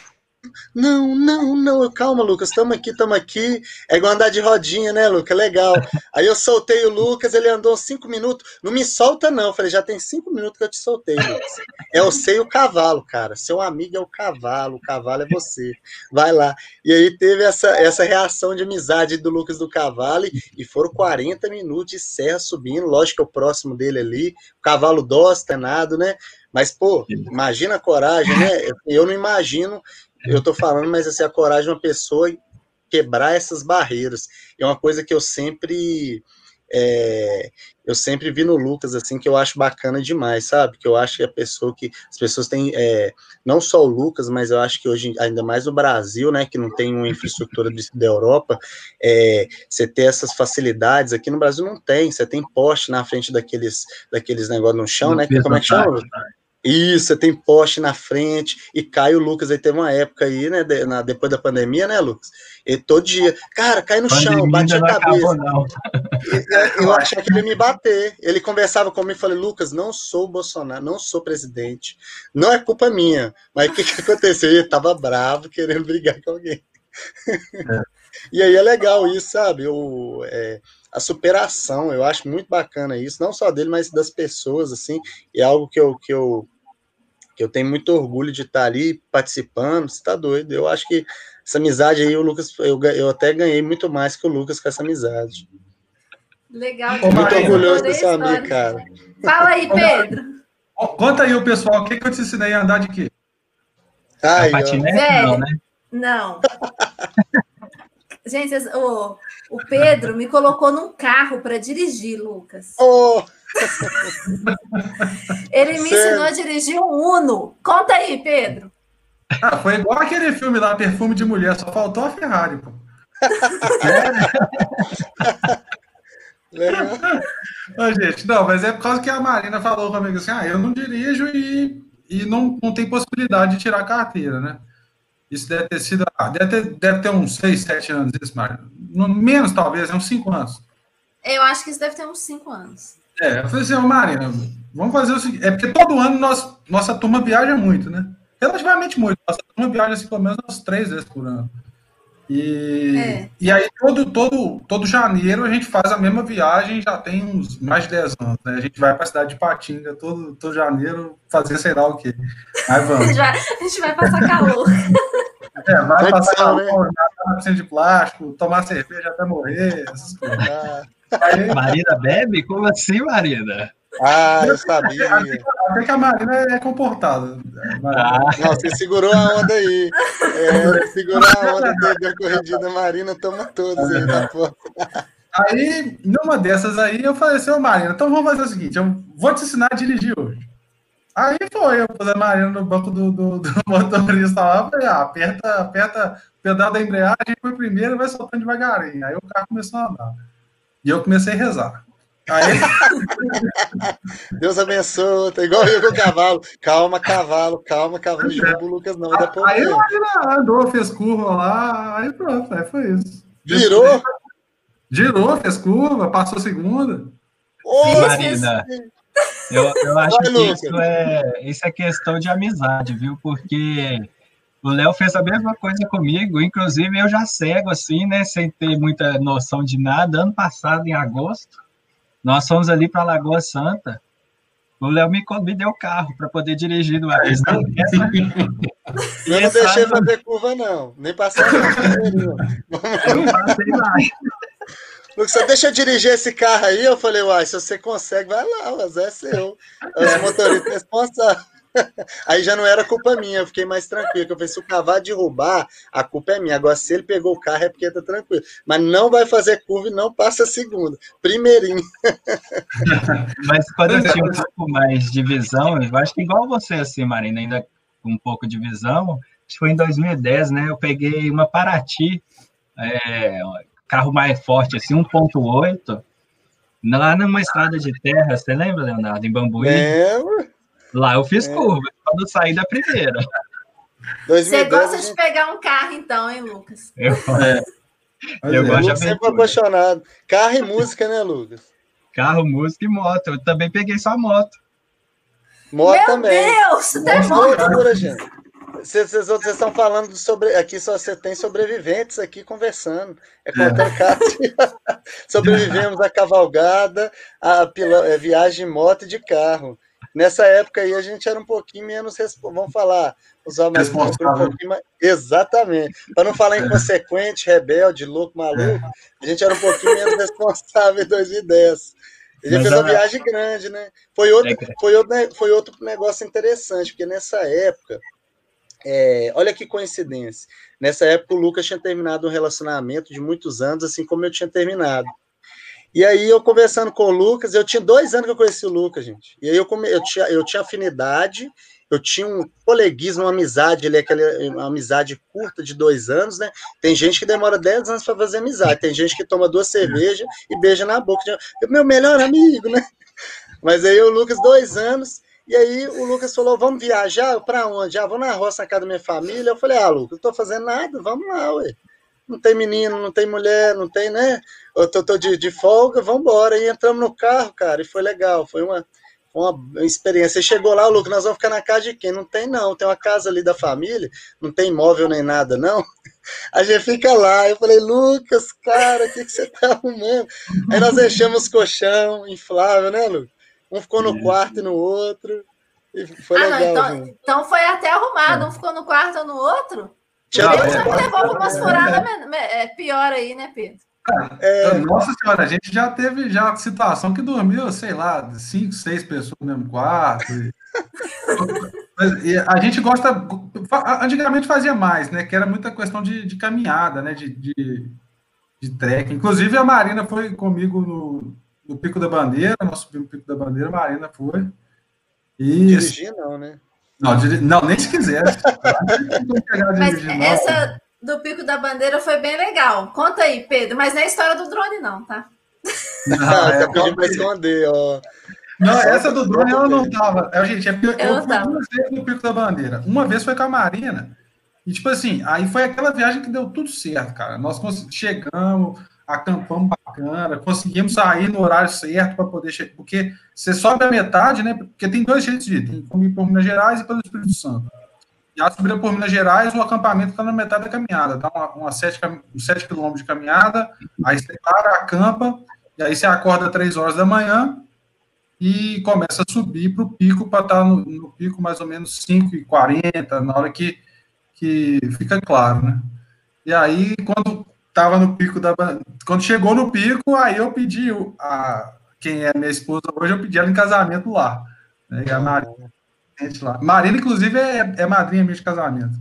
não, não, não, calma, Lucas, estamos aqui, estamos aqui. É igual andar de rodinha, né, Lucas? Legal. Aí eu soltei o Lucas, ele andou cinco minutos. Não me solta, não. Eu falei, já tem cinco minutos que eu te soltei, Lucas. É o sei o cavalo, cara. Seu amigo é o cavalo, o cavalo é você. Vai lá. E aí teve essa, essa reação de amizade do Lucas do cavalo, e foram 40 minutos de serra subindo. Lógico que é o próximo dele ali, o cavalo dócil, nada, né? Mas, pô, imagina a coragem, né? Eu não imagino eu tô falando, mas assim, a coragem de uma pessoa quebrar essas barreiras. É uma coisa que eu sempre é, eu sempre vi no Lucas assim que eu acho bacana demais, sabe? Que eu acho que a pessoa que as pessoas têm é, não só o Lucas, mas eu acho que hoje ainda mais o Brasil, né, que não tem uma infraestrutura de, da Europa, é, você ter essas facilidades aqui no Brasil não tem. Você tem poste na frente daqueles daqueles negócios no chão, né? Como é que chama? Isso, você tem poste na frente, e cai o Lucas, aí teve uma época aí, né, de, na, depois da pandemia, né, Lucas? E todo dia, cara, cai no pandemia chão, bate a cabeça. Acabou, é, eu achava que ele ia me bater. Ele conversava comigo e falei, Lucas, não sou Bolsonaro, não sou presidente, não é culpa minha. Mas o que, que aconteceu? Ele tava bravo, querendo brigar com alguém. É. E aí é legal isso, sabe? O, é, a superação, eu acho muito bacana isso, não só dele, mas das pessoas, assim, é algo que eu, que eu que eu tenho muito orgulho de estar ali participando, você tá doido. Eu acho que essa amizade aí, o Lucas, eu, eu até ganhei muito mais que o Lucas com essa amizade. Legal. Tô muito orgulhoso desse amigo, cara. Fala aí, Pedro. Conta aí, o pessoal, o que, que eu te ensinei a andar de quê? Ai, patinete, não, né? Não. Gente, o, o Pedro me colocou num carro para dirigir, Lucas. Oh! Ele me Sério? ensinou a dirigir um Uno. Conta aí, Pedro. Ah, foi igual aquele filme lá, Perfume de Mulher, só faltou a Ferrari, pô. Não, gente, não, mas é por causa que a Marina falou comigo assim: ah, eu não dirijo e, e não, não tem possibilidade de tirar a carteira, né? Isso deve ter sido. Ah, deve, ter, deve ter uns 6, 7 anos, isso, Marina. Menos, talvez, é uns 5 anos. Eu acho que isso deve ter uns 5 anos. É, eu falei assim, Marina, vamos fazer o seguinte. É porque todo ano nós, nossa turma viaja muito, né? Relativamente muito. Nossa turma viaja assim, pelo menos umas três vezes por ano. E, é. e aí, todo, todo, todo janeiro, a gente faz a mesma viagem, já tem uns mais de 10 anos. Né? A gente vai para a cidade de Patinga todo, todo janeiro fazer sei lá o quê. Aí vamos. a, gente vai, a gente vai passar calor. É, vai passar calor, né? na piscina de plástico, tomar cerveja até morrer, essas coisas. Marina bebe? Como assim, Marina? Ah, eu sabia. Até que a Marina é comportada. Ah. Não, você segurou a onda aí. É, segurou a onda, corridinha da Marina, toma todos aí na porta. Aí, numa dessas aí, eu falei assim, ô Marina, então vamos fazer o seguinte, eu vou te ensinar a dirigir hoje. Aí foi, eu pus a Marina no banco do, do, do motorista lá, falei, ah, aperta, aperta o pedal da embreagem, foi primeiro vai soltando devagarinho. Aí o carro começou a andar. E eu comecei a rezar. Aí... Deus abençoe, tá igual eu com o cavalo. Calma, cavalo, calma, cavalo. Não derruba o Lucas, não. Dá aí ele andou, fez curva lá, aí pronto, aí foi isso. Girou? Girou, fez curva, passou segunda. Ô, Marina, eu, eu acho Vai, que isso é, isso é questão de amizade, viu? Porque o Léo fez a mesma coisa comigo, inclusive eu já cego assim, né, sem ter muita noção de nada. Ano passado, em agosto, nós fomos ali para Lagoa Santa. O Léo me, me deu carro para poder dirigir numa pista. Eu não deixei fazer curva, não. Nem passar. Eu não passei mais. Você deixa eu dirigir esse carro aí? Eu falei, uai, se você consegue, vai lá, mas é seu. É o motorista responsável. Aí já não era culpa minha, eu fiquei mais tranquilo. Eu falei, se o cavalo derrubar, a culpa é minha. Agora, se ele pegou o carro, é porque tá tranquilo. Mas não vai fazer curva e não passa a segunda. Primeirinho. Mas quando eu tinha um pouco mais de visão, eu acho que igual você, assim, Marina, ainda com um pouco de visão, acho que foi em 2010, né? Eu peguei uma Paraty, é, carro mais forte, assim, 1.8, lá numa estrada de terra, você lembra, Leonardo, em Bambuí? Lembro. Lá eu fiz é. curva, quando eu saí da primeira. 2012, Você gosta de pegar um carro, então, hein, Lucas? Eu, é. eu é. gosto de sempre apaixonado. Carro e música, né, Lucas? Carro, música e moto. Eu também peguei só moto. Moto Meu também. Meu Deus, tem moto. gente. Vocês, vocês estão falando sobre. Aqui só você tem sobreviventes aqui conversando. É contando caso. Sobrevivemos a cavalgada, a, a viagem de moto e de carro. Nessa época aí a gente era um pouquinho menos, vamos falar, usar mais, um pouquinho mais exatamente. Para não falar inconsequente, rebelde, louco, maluco, a gente era um pouquinho menos responsável em 2010. A gente fez uma viagem grande, né? Foi outro, é foi, outro, foi outro negócio interessante, porque nessa época, é, olha que coincidência. Nessa época, o Lucas tinha terminado um relacionamento de muitos anos, assim como eu tinha terminado. E aí eu conversando com o Lucas, eu tinha dois anos que eu conheci o Lucas, gente. E aí eu, come, eu, tinha, eu tinha afinidade, eu tinha um coleguismo, uma amizade, ele é aquela amizade curta de dois anos, né? Tem gente que demora dez anos para fazer amizade, tem gente que toma duas cervejas e beija na boca. Meu melhor amigo, né? Mas aí o Lucas, dois anos, e aí o Lucas falou: vamos viajar? Para onde? Ah, vou na roça na casa da minha família. Eu falei, ah, Lucas, não estou fazendo nada, vamos lá, ué. Não tem menino, não tem mulher, não tem, né? eu tô, tô de, de, folga, vamos embora. E entramos no carro, cara, e foi legal, foi uma, uma experiência. Você chegou lá, Lucas, nós vamos ficar na casa de quem? Não tem, não. Tem uma casa ali da família, não tem móvel nem nada, não. A gente fica lá. Eu falei, Lucas, cara, o que, que você tá arrumando? Aí nós deixamos colchão inflável, né, Lucas? Um ficou no quarto e no outro. E foi ah, legal. Não, então, então, foi até arrumado. Um ficou no quarto ou no outro? Tchau, Deus já me levou para umas furadas é, pior aí, né, Pedro? É... Nossa senhora, a gente já teve já situação que dormiu, sei lá, cinco, seis pessoas no mesmo quarto. E a gente gosta. Antigamente fazia mais, né? Que era muita questão de, de caminhada, né? De, de, de trek. Inclusive, a Marina foi comigo no, no Pico da Bandeira, nós subimos o Pico da Bandeira, a Marina foi. E, dirigir não, né? Não, dir... não, nem se quisesse. Mas essa do Pico da Bandeira foi bem legal. Conta aí, Pedro, mas não é a história do drone, não, tá? Não, é, tá pedindo para esconder, ó. Não, essa do drone ela não tava. É, gente, é porque eu, eu fui duas vezes no Pico da Bandeira. Uma vez foi com a Marina, e tipo assim, aí foi aquela viagem que deu tudo certo, cara. Nós chegamos, acampamos bacana, conseguimos sair no horário certo para poder chegar, porque você sobe a metade, né? Porque tem dois jeitos de ir, tem como ir por Minas Gerais e pelo Espírito Santo. E a por Minas Gerais, o acampamento está na metade da caminhada, dá uma, uma 7, 7 quilômetros de caminhada, aí você para, acampa, e aí você acorda três horas da manhã e começa a subir para o pico, para estar tá no, no, pico mais ou menos 5 e 40 na hora que, que fica claro, né? E aí, quando estava no pico da. Quando chegou no pico, aí eu pedi a quem é minha esposa hoje, eu pedi ela em casamento lá. Né? E a Marina, lá. Marina, inclusive, é, é madrinha minha de casamento.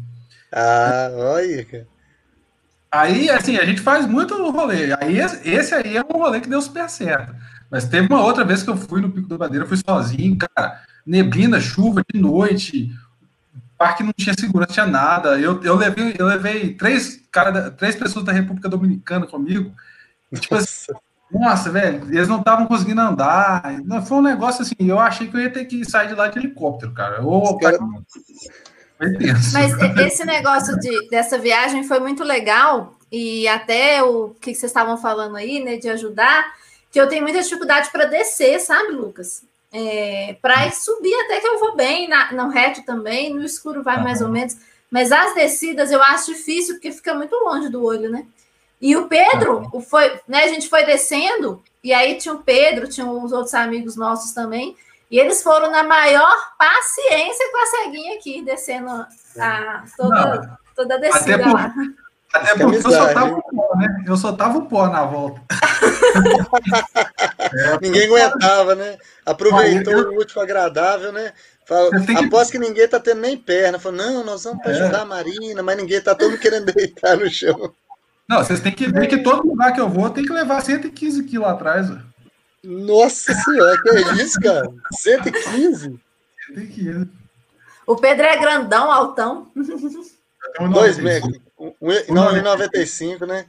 Ah, olha, cara. Aí, assim, a gente faz muito rolê. Aí, esse aí é um rolê que deu super certo. Mas teve uma outra vez que eu fui no Pico da Bandeira, fui sozinho, cara. Neblina, chuva de noite, parque não tinha segurança, tinha nada. Eu, eu, levei, eu levei três, cara, três pessoas da República Dominicana comigo. Tipo assim, nossa, velho, eles não estavam conseguindo andar. Foi um negócio assim, eu achei que eu ia ter que sair de lá de helicóptero, cara. Ou, cara... Mas esse negócio de, dessa viagem foi muito legal, e até o que vocês estavam falando aí, né, de ajudar, que eu tenho muita dificuldade para descer, sabe, Lucas? É, para subir até que eu vou bem, na, no reto também, no escuro vai mais ou menos. Mas as descidas eu acho difícil, porque fica muito longe do olho, né? E o Pedro, foi, né, a gente foi descendo, e aí tinha o Pedro, tinha os outros amigos nossos também, e eles foram na maior paciência com a ceguinha aqui, descendo a, toda, toda a descida até lá. Até porque eu soltava o pó, né? Eu soltava o pó na volta. é, ninguém aguentava, né? Aproveitou eu... o último agradável, né? Fala, após que... que... ninguém tá tendo nem perna. Falou, não, nós vamos para é. ajudar a Marina, mas ninguém tá todo querendo deitar no chão. Não, vocês têm que ver que todo lugar que eu vou tem que levar 115 quilos atrás. Ó. Nossa senhora, que é isso, cara? 115? 115. O Pedro é grandão, altão. 2 metros. 1,95, né?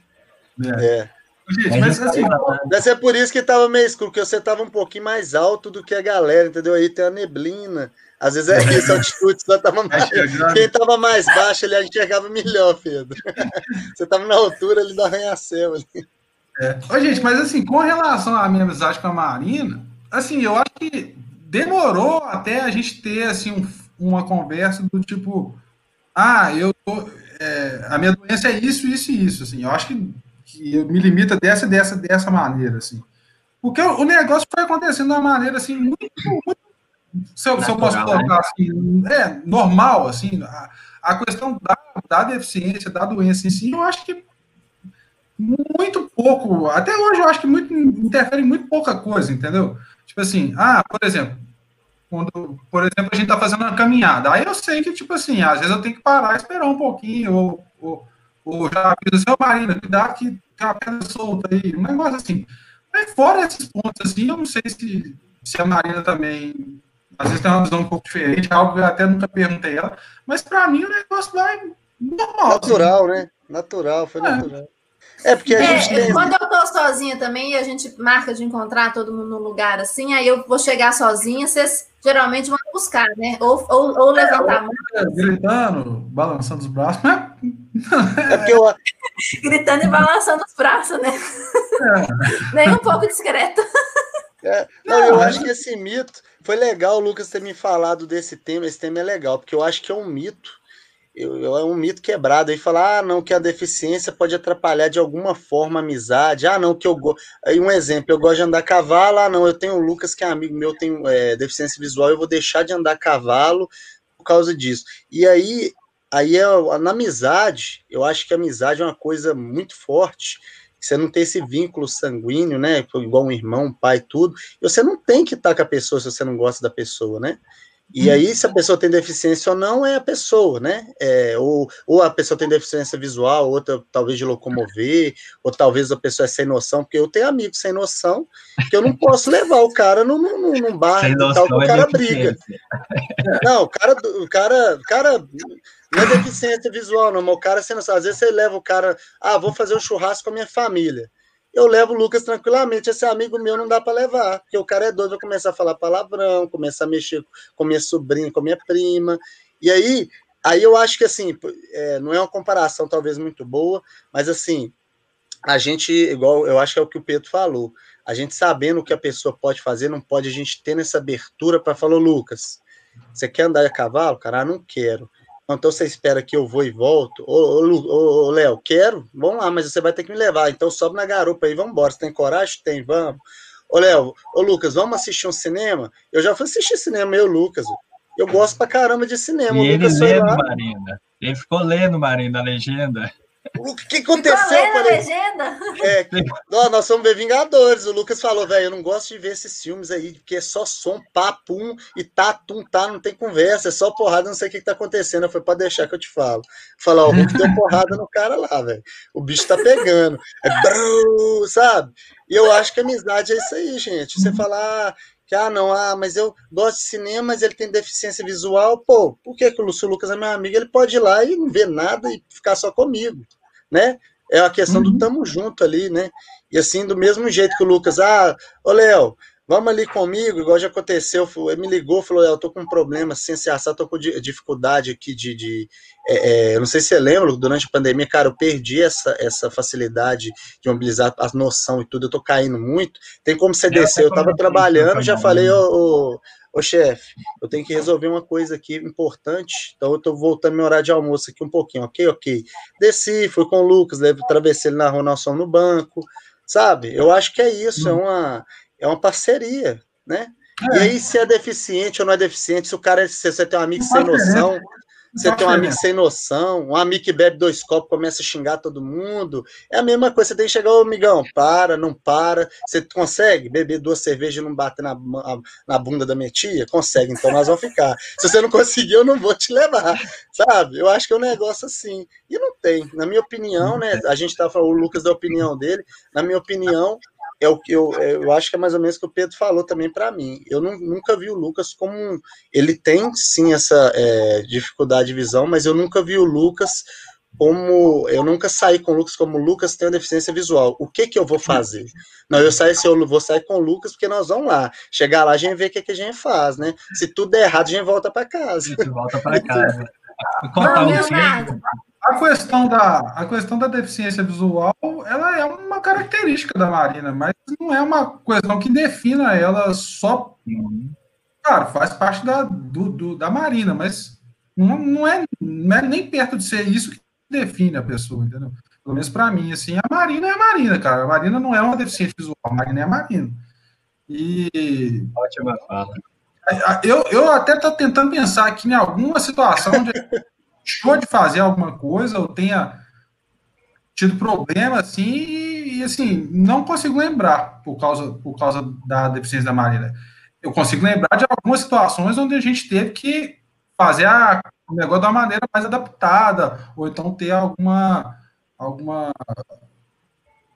É. é. Gente, mas assim. Deve ser por isso que tava meio escuro, porque você tava um pouquinho mais alto do que a galera, entendeu? Aí tem a neblina. Às vezes é isso, a altitude só tava mais. Quem tava mais baixo ele enxergava melhor, Pedro. Você tava na altura ali do arranha-céu ali. É. Ô, gente, mas assim, com relação à minha amizade com a Marina, assim, eu acho que demorou até a gente ter assim um, uma conversa do tipo, ah, eu tô, é, a minha doença é isso, isso e isso, assim, eu acho que, que me limita dessa, dessa, dessa maneira, assim. Porque o, o negócio foi acontecendo de uma maneira, assim, muito, muito se, eu, se eu posso colocar né? assim, é normal, assim, a, a questão da, da deficiência, da doença em si, eu acho que muito pouco, até hoje eu acho que muito, interfere muito pouca coisa, entendeu? Tipo assim, ah, por exemplo, quando, por exemplo, a gente está fazendo uma caminhada. Aí eu sei que, tipo assim, às vezes eu tenho que parar e esperar um pouquinho, ou, ou, ou já aviso assim, ô Marina, cuidado que tem uma pedra solta aí, um negócio assim. Mas fora esses pontos, assim, eu não sei se, se a Marina também, às vezes tem uma visão um pouco diferente, algo que eu até nunca perguntei ela, mas para mim o negócio vai normal. Natural, assim. né? Natural, foi é. natural. É, porque a é, gente tem... Quando eu tô sozinha também e a gente marca de encontrar todo mundo num lugar assim, aí eu vou chegar sozinha, vocês geralmente vão buscar, né? Ou, ou, ou levantar a mão. É, gritando, balançando os braços. Né? É porque eu... gritando e balançando os braços, né? É. Nem um pouco discreto. É, não, eu acho que esse mito foi legal o Lucas ter me falado desse tema. Esse tema é legal, porque eu acho que é um mito é um mito quebrado aí falar, ah, não, que a deficiência pode atrapalhar de alguma forma a amizade, ah, não, que eu gosto. Um exemplo, eu gosto de andar a cavalo, ah, não, eu tenho o Lucas, que é amigo meu, tem é, deficiência visual, eu vou deixar de andar a cavalo por causa disso. E aí, aí é, na amizade, eu acho que a amizade é uma coisa muito forte. Você não tem esse vínculo sanguíneo, né? Igual um irmão, um pai, tudo. Você não tem que estar com a pessoa se você não gosta da pessoa, né? E aí, se a pessoa tem deficiência ou não, é a pessoa, né? É, ou, ou a pessoa tem deficiência visual, outra talvez de locomover, ou talvez a pessoa é sem noção, porque eu tenho amigos sem noção, que eu não posso levar o cara num, num, num bar e tal, que o é cara briga. Não, o cara, o cara, o cara não é deficiência visual, não, mas o cara sem noção. Às vezes você leva o cara, ah, vou fazer um churrasco com a minha família eu levo o Lucas tranquilamente. Esse amigo meu não dá para levar, porque o cara é doido, vai começar a falar palavrão, começar a mexer com minha sobrinha, com minha prima. E aí, aí eu acho que assim, é, não é uma comparação talvez muito boa, mas assim, a gente, igual eu acho que é o que o Pedro falou, a gente sabendo o que a pessoa pode fazer, não pode a gente ter essa abertura para falar, Lucas, você quer andar a cavalo? Cara, ah, não quero. Então você espera que eu vou e volto? Ô, ô, ô, ô Léo, quero? Vamos lá, mas você vai ter que me levar. Então sobe na garupa aí, vamos embora. Você tem coragem? Tem, vamos. Ô, Léo, ô, Lucas, vamos assistir um cinema? Eu já fui assistir cinema, eu, Lucas. Eu gosto pra caramba de cinema. E o Lucas ele lendo, Marina. Ele ficou lendo, Marina, a legenda. O que aconteceu? Falei, legenda. É, nós somos Vingadores. O Lucas falou, velho, eu não gosto de ver esses filmes aí, porque é só som, papum e tatum, tá, não tem conversa, é só porrada, não sei o que, que tá acontecendo. Foi para deixar que eu te falo. Falar, ó, o Hulk deu porrada no cara lá, velho. O bicho tá pegando. É brrr, sabe? E eu acho que amizade é isso aí, gente. Você falar, que, ah, não, ah, mas eu gosto de cinema, mas ele tem deficiência visual, pô, por que, que o Lúcio Lucas é meu amigo? Ele pode ir lá e não ver nada e ficar só comigo, né? É a questão uhum. do tamo junto ali, né? E assim, do mesmo jeito que o Lucas, ah, ô Léo, vamos ali comigo, igual já aconteceu, ele me ligou, falou, eu tô com um problema assim, se assar, tô com dificuldade aqui de, de é, é, não sei se você lembra, durante a pandemia, cara, eu perdi essa, essa facilidade de mobilizar a noção e tudo, eu tô caindo muito, tem como você descer, eu tava trabalhando, já falei, ô, ô, ô chefe, eu tenho que resolver uma coisa aqui importante, então eu tô voltando meu horário de almoço aqui um pouquinho, ok, ok, desci, fui com o Lucas, atravessei ele na rua, nós no banco, sabe, eu acho que é isso, é hum. uma é uma parceria, né? É. E aí, se é deficiente ou não é deficiente, se o cara, se você tem um amigo sem noção, você tem um amigo sem noção, um amigo que bebe dois copos começa a xingar todo mundo, é a mesma coisa, você tem que chegar, ô amigão, para, não para, você consegue beber duas cervejas e não bater na, na bunda da minha tia? Consegue, então nós vamos ficar. Se você não conseguir, eu não vou te levar, sabe? Eu acho que é um negócio assim, e não tem, na minha opinião, né, a gente tá falando, o Lucas da opinião dele, na minha opinião, é o que eu, é, eu acho que é mais ou menos o que o Pedro falou também para mim. Eu não, nunca vi o Lucas como um, ele tem sim essa é, dificuldade de visão, mas eu nunca vi o Lucas como eu nunca saí com o Lucas como o Lucas tem uma deficiência visual. O que que eu vou fazer? Não, eu saio se eu vou sair com o Lucas porque nós vamos lá. Chegar lá a gente vê o que, que a gente faz, né? Se tudo der errado, a gente volta para casa. A gente volta para casa. Contar um a questão da a questão da deficiência visual ela é uma característica da Marina mas não é uma questão que defina ela só. Claro faz parte da do, do, da Marina mas não, não, é, não é nem perto de ser isso que define a pessoa entendeu? Pelo menos para mim assim a Marina é a Marina cara. A Marina não é uma deficiente visual a Marina é a Marina. E ótima fala. eu, eu até tô tentando pensar aqui em alguma situação onde deixou de fazer alguma coisa ou tenha tido problema assim e, assim não consigo lembrar por causa por causa da deficiência da Marina. Eu consigo lembrar de algumas situações onde a gente teve que fazer a, o negócio uma maneira mais adaptada ou então ter alguma alguma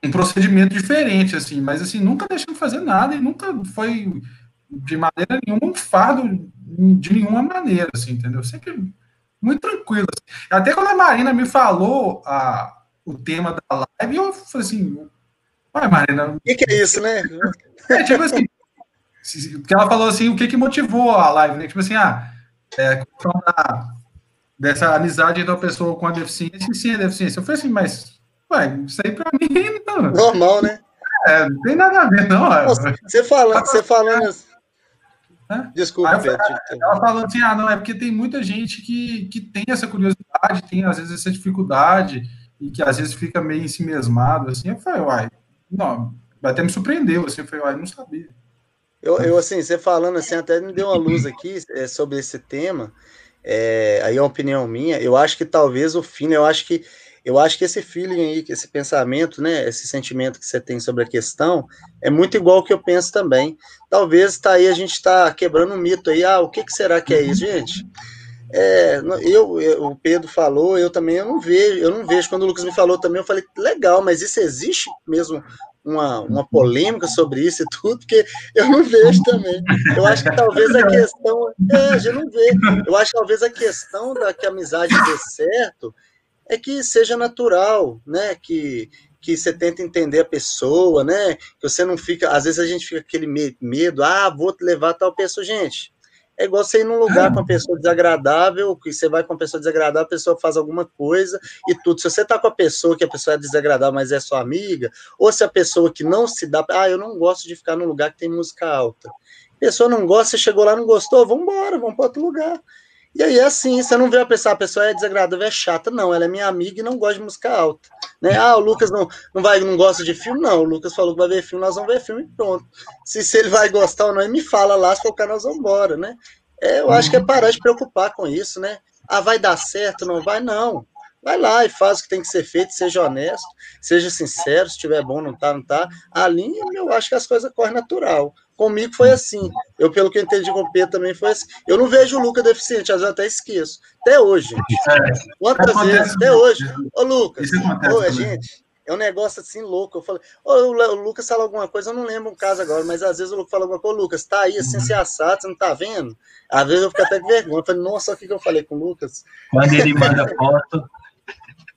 um procedimento diferente assim, mas assim nunca deixou de fazer nada e nunca foi de maneira nenhuma um fardo de nenhuma maneira assim, entendeu? Sempre muito tranquilo. Assim. Até quando a Marina me falou a, o tema da live, eu falei assim, vai, Marina. O que, que, é isso, né? É, tipo assim, porque ela falou assim, o que, que motivou a live, né? Tipo assim, ah, é, da, dessa amizade da pessoa com a deficiência e sem a deficiência. Eu falei assim, mas, ué, isso aí pra mim não. Normal, né? É, não tem nada a ver, não. Você falando, você falando, né? Desculpa. Ela falando assim, ah, não, é porque tem muita gente que, que tem essa curiosidade, tem às vezes essa dificuldade, e que às vezes fica meio ensimesmado, assim, eu falei, uai, não, até me surpreendeu, assim, eu falei, uai, não sabia. Eu, eu, assim, você falando assim, até me deu uma luz aqui é, sobre esse tema, é, aí é uma opinião minha, eu acho que talvez o fim, eu acho que Eu acho que esse feeling aí, que esse pensamento, né, esse sentimento que você tem sobre a questão, é muito igual ao que eu penso também. Talvez tá aí a gente está quebrando um mito aí. Ah, o que, que será que é isso, gente? É, eu, eu, o Pedro falou, eu também eu não vejo, eu não vejo. Quando o Lucas me falou também, eu falei, legal, mas isso existe mesmo uma, uma polêmica sobre isso e tudo, porque eu não vejo também. Eu acho que talvez a questão. É, a gente não vê. Eu acho que talvez a questão da que a amizade dê certo é que seja natural, né? Que, que você tenta entender a pessoa, né? Que você não fica. Às vezes a gente fica aquele medo, ah, vou levar tal pessoa. Gente, é igual você ir num lugar com uma pessoa desagradável, que você vai com uma pessoa desagradável, a pessoa faz alguma coisa e tudo. Se você tá com a pessoa que a pessoa é desagradável, mas é sua amiga, ou se a pessoa que não se dá, ah, eu não gosto de ficar num lugar que tem música alta. A pessoa não gosta, você chegou lá, não gostou, vamos embora, vamos para outro lugar. E aí é assim, você não vê a pessoa, a pessoa é desagradável, é chata, não, ela é minha amiga e não gosta de música alta. Né? Ah, o Lucas não, não, vai, não gosta de filme, não, o Lucas falou que vai ver filme, nós vamos ver filme e pronto. Se, se ele vai gostar ou não, ele me fala lá, se for nós vamos embora, né? É, eu acho que é parar de preocupar com isso, né? Ah, vai dar certo, não vai? Não. Vai lá e faz o que tem que ser feito, seja honesto, seja sincero, se estiver bom, não tá, não tá. A linha, eu acho que as coisas correm natural. Comigo foi assim. Eu, pelo que eu entendi com o Pedro, também foi assim. Eu não vejo o Lucas deficiente, às vezes até esqueço. Até hoje. Quantas vezes? Até hoje. Ô, Lucas, ô, gente, é um negócio assim louco. Eu falei, ô, o Lucas fala alguma coisa, eu não lembro um caso agora, mas às vezes o Lucas fala alguma coisa, Lucas, tá aí assim, se assado, você não tá vendo? Às vezes eu fico até com vergonha. Eu falei, nossa, o que, que eu falei com o Lucas? Quando ele manda foto,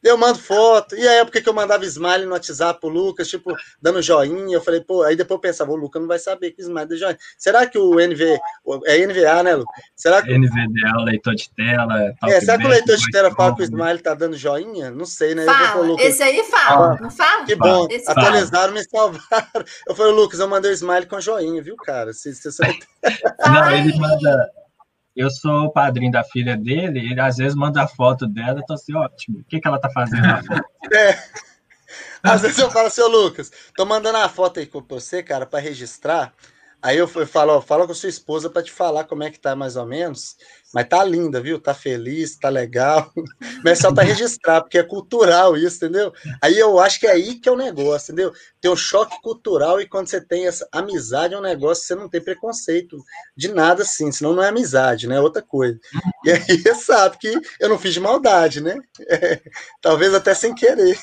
eu mando foto. E a época que eu mandava smile no WhatsApp pro Lucas, tipo, dando joinha, eu falei, pô, aí depois eu pensava, o Lucas não vai saber que smile deu joinha. Será que o NV, é NVA, né, Lucas? Será que... NVDA, leitor de tela. É, será que o leitor de tela fala que o smile tá dando joinha? Não sei, né? Fala, Lucas, esse aí fala, não fala? Que bom, esse atualizaram, fala. me salvaram. Eu falei, Lucas, eu mandei o smile com joinha, viu, cara? Se, se, se... Não, ele manda eu sou o padrinho da filha dele, ele às vezes manda a foto dela, eu tô assim, ótimo, o que, que ela tá fazendo na foto? É. Às vezes eu falo, seu Lucas, tô mandando a foto aí com você, cara, para registrar. Aí eu falo, ó, fala com sua esposa para te falar como é que tá mais ou menos. Mas tá linda, viu? Tá feliz, tá legal. Mas só para registrar, porque é cultural isso, entendeu? Aí eu acho que é aí que é o negócio, entendeu? Tem um choque cultural e quando você tem essa amizade é um negócio, você não tem preconceito de nada assim, senão não é amizade, né? É outra coisa. E aí você sabe que eu não fiz de maldade, né? É, talvez até sem querer.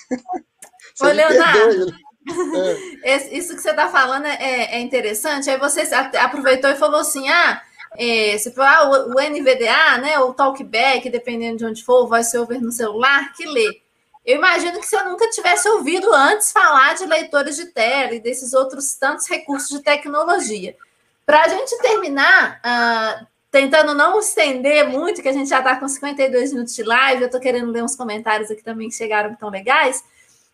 Ô, Leonardo, é. Isso que você está falando é, é, interessante. Aí você aproveitou e falou assim: ah, é, se for, ah, o, o, NVDA, né, o Talkback, dependendo de onde for, vai ser ouvir no celular, que lê. Eu imagino que você nunca tivesse ouvido antes falar de leitores de tela e desses outros tantos recursos de tecnologia. Para a gente terminar, uh, tentando não estender muito, que a gente já está com 52 minutos de live, eu estou querendo ler uns comentários aqui também que chegaram tão legais.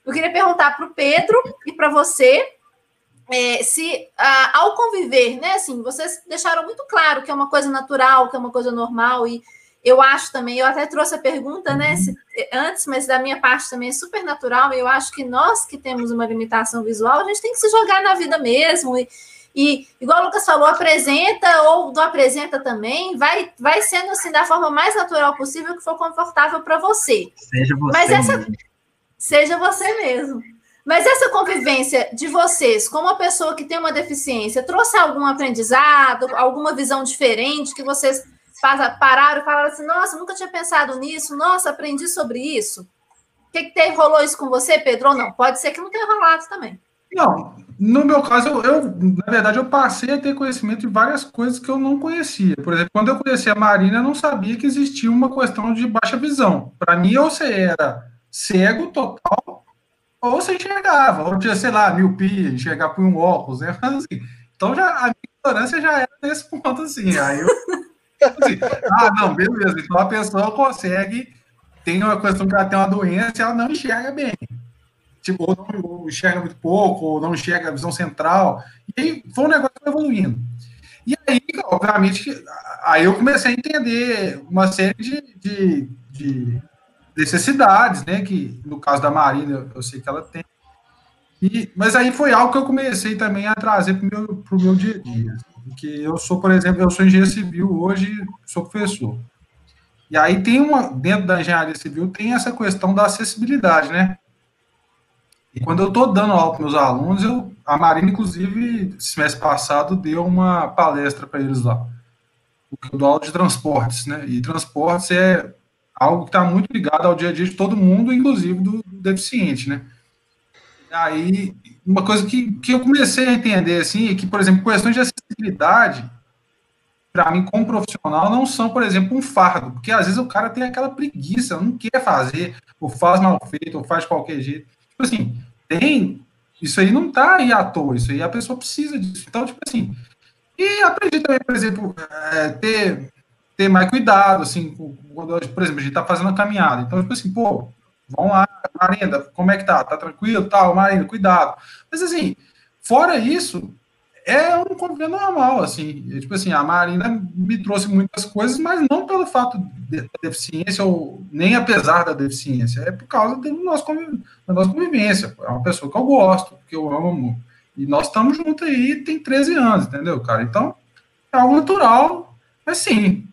Eu queria perguntar para o Pedro e para você é, se ah, ao conviver, né? Assim, vocês deixaram muito claro que é uma coisa natural, que é uma coisa normal, e eu acho também, eu até trouxe a pergunta, né? Se, antes, mas da minha parte também é super natural, e eu acho que nós que temos uma limitação visual, a gente tem que se jogar na vida mesmo. E, e igual o Lucas falou, apresenta ou não apresenta também, vai, vai sendo assim da forma mais natural possível que for confortável para você. Seja você. Mas essa, mesmo. Seja você mesmo. Mas essa convivência de vocês com uma pessoa que tem uma deficiência trouxe algum aprendizado, alguma visão diferente que vocês pararam e falaram assim: nossa, nunca tinha pensado nisso, nossa, aprendi sobre isso? O que, que rolou isso com você, Pedro? Ou não? Pode ser que não tenha rolado também. Não, no meu caso, eu, eu, na verdade, eu passei a ter conhecimento de várias coisas que eu não conhecia. Por exemplo, quando eu conheci a Marina, eu não sabia que existia uma questão de baixa visão. Para mim, ou você era cego total, ou você enxergava, ou tinha, sei lá, miopia, enxergar por um óculos, né? Assim, então já, a minha ignorância já era nesse ponto, assim. Aí eu, assim, ah, não, beleza, então a pessoa consegue, tem uma questão que ela tem uma doença e ela não enxerga bem. Tipo, ou não ou enxerga muito pouco, ou não enxerga a visão central. E aí foi um negócio evoluindo. E aí, obviamente, aí eu comecei a entender uma série de, de, de necessidades, né? Que no caso da Marina, eu sei que ela tem. E, mas aí foi algo que eu comecei também a trazer para o meu, meu dia a dia. Porque eu sou, por exemplo, eu sou engenheiro civil hoje, sou professor. E aí tem uma, dentro da engenharia civil, tem essa questão da acessibilidade, né? E quando eu estou dando aula para meus alunos, eu, a Marina, inclusive, semestre passado, deu uma palestra para eles lá. Porque eu dou aula de transportes, né? E transportes é algo que está muito ligado ao dia a dia de todo mundo, inclusive do, do deficiente, né? Aí, uma coisa que, que eu comecei a entender, assim, é que, por exemplo, questões de acessibilidade, para mim, como profissional, não são, por exemplo, um fardo, porque às vezes o cara tem aquela preguiça, não quer fazer, ou faz mal feito, ou faz de qualquer jeito. Tipo assim, tem. Isso aí não tá aí à toa, isso aí a pessoa precisa disso. Então, tipo assim. E aprendi também, por exemplo, é, ter, ter mais cuidado, assim, quando, por exemplo, a gente tá fazendo a caminhada. Então, tipo assim, pô, vamos lá, Marina, como é que tá? Tá tranquilo? Tal, Marina, cuidado. Mas assim, fora isso, é um convívio normal, assim. Tipo assim, a Marina me trouxe muitas coisas, mas não pelo fato da deficiência, ou nem apesar da deficiência, é por causa do nosso conviv... da nossa convivência. É uma pessoa que eu gosto, que eu amo. E nós estamos juntos aí, tem 13 anos, entendeu, cara? Então, é algo natural, mas sim,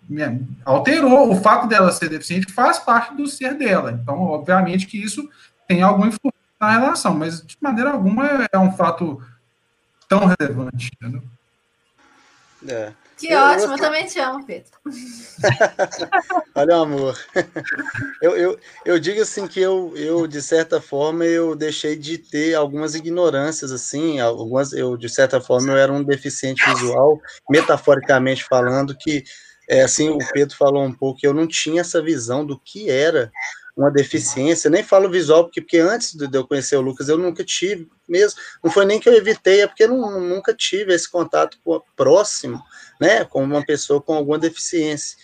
alterou. O fato dela ser deficiente faz parte do ser dela. Então, obviamente que isso tem alguma influência na relação, mas de maneira alguma é um fato tão relevante, entendeu? É. Que eu, ótimo, eu, eu, também te amo, Pedro. Olha o amor. Eu, eu, eu digo assim que eu, eu, de certa forma, eu deixei de ter algumas ignorâncias, assim, algumas, eu, de certa forma, eu era um deficiente visual, metaforicamente falando, que, é, assim, o Pedro falou um pouco, eu não tinha essa visão do que era uma deficiência, nem falo visual, porque, porque antes de eu conhecer o Lucas, eu nunca tive mesmo, não foi nem que eu evitei, é porque eu não, nunca tive esse contato próximo, né, com uma pessoa com alguma deficiência.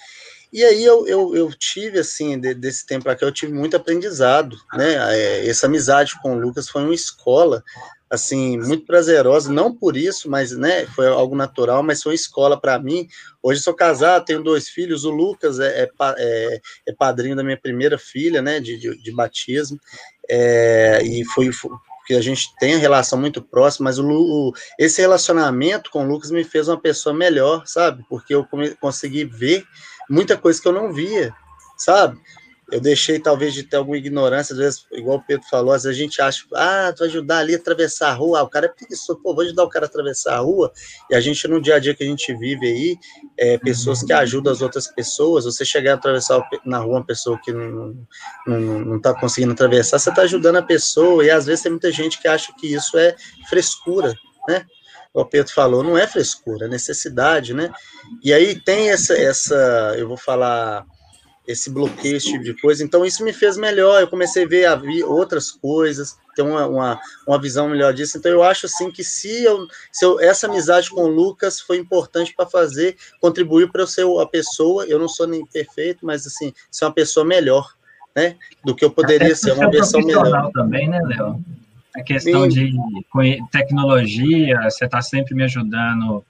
E aí eu, eu, eu tive, assim, de, desse tempo aqui, eu tive muito aprendizado, né, é, essa amizade com o Lucas foi uma escola, assim, muito prazerosa, não por isso, mas, né, foi algo natural, mas foi escola para mim. Hoje sou casado, tenho dois filhos, o Lucas é, é, é, é padrinho da minha primeira filha, né, de, de, de batismo, é, e foi porque a gente tem relação muito próxima, mas o, o, esse relacionamento com o Lucas me fez uma pessoa melhor, sabe? Porque eu consegui ver muita coisa que eu não via, sabe? Eu deixei talvez de ter alguma ignorância, às vezes, igual o Pedro falou, às vezes a gente acha, ah, tu ajudar ali a atravessar a rua, ah, o cara é preguiçoso, pô, vou ajudar o cara a atravessar a rua, e a gente, no dia a dia que a gente vive aí, é, pessoas que ajudam as outras pessoas, você chegar a atravessar na rua uma pessoa que não, não, não tá conseguindo atravessar, você tá ajudando a pessoa, e às vezes tem muita gente que acha que isso é frescura, né? o Pedro falou, não é frescura, é necessidade, né? E aí tem essa, essa eu vou falar esse bloqueio, esse tipo de coisa. Então, isso me fez melhor. Eu comecei a ver, a ver outras coisas, ter uma, uma, uma, visão melhor disso. Então, eu acho assim que se eu, se eu essa amizade com o Lucas foi importante para fazer, contribuir para eu ser a pessoa. Eu não sou nem perfeito, mas assim, ser uma pessoa melhor, né? Do que eu poderia ser, uma versão melhor. também, né, Léo? A questão Sim. de tecnologia, você está sempre me ajudando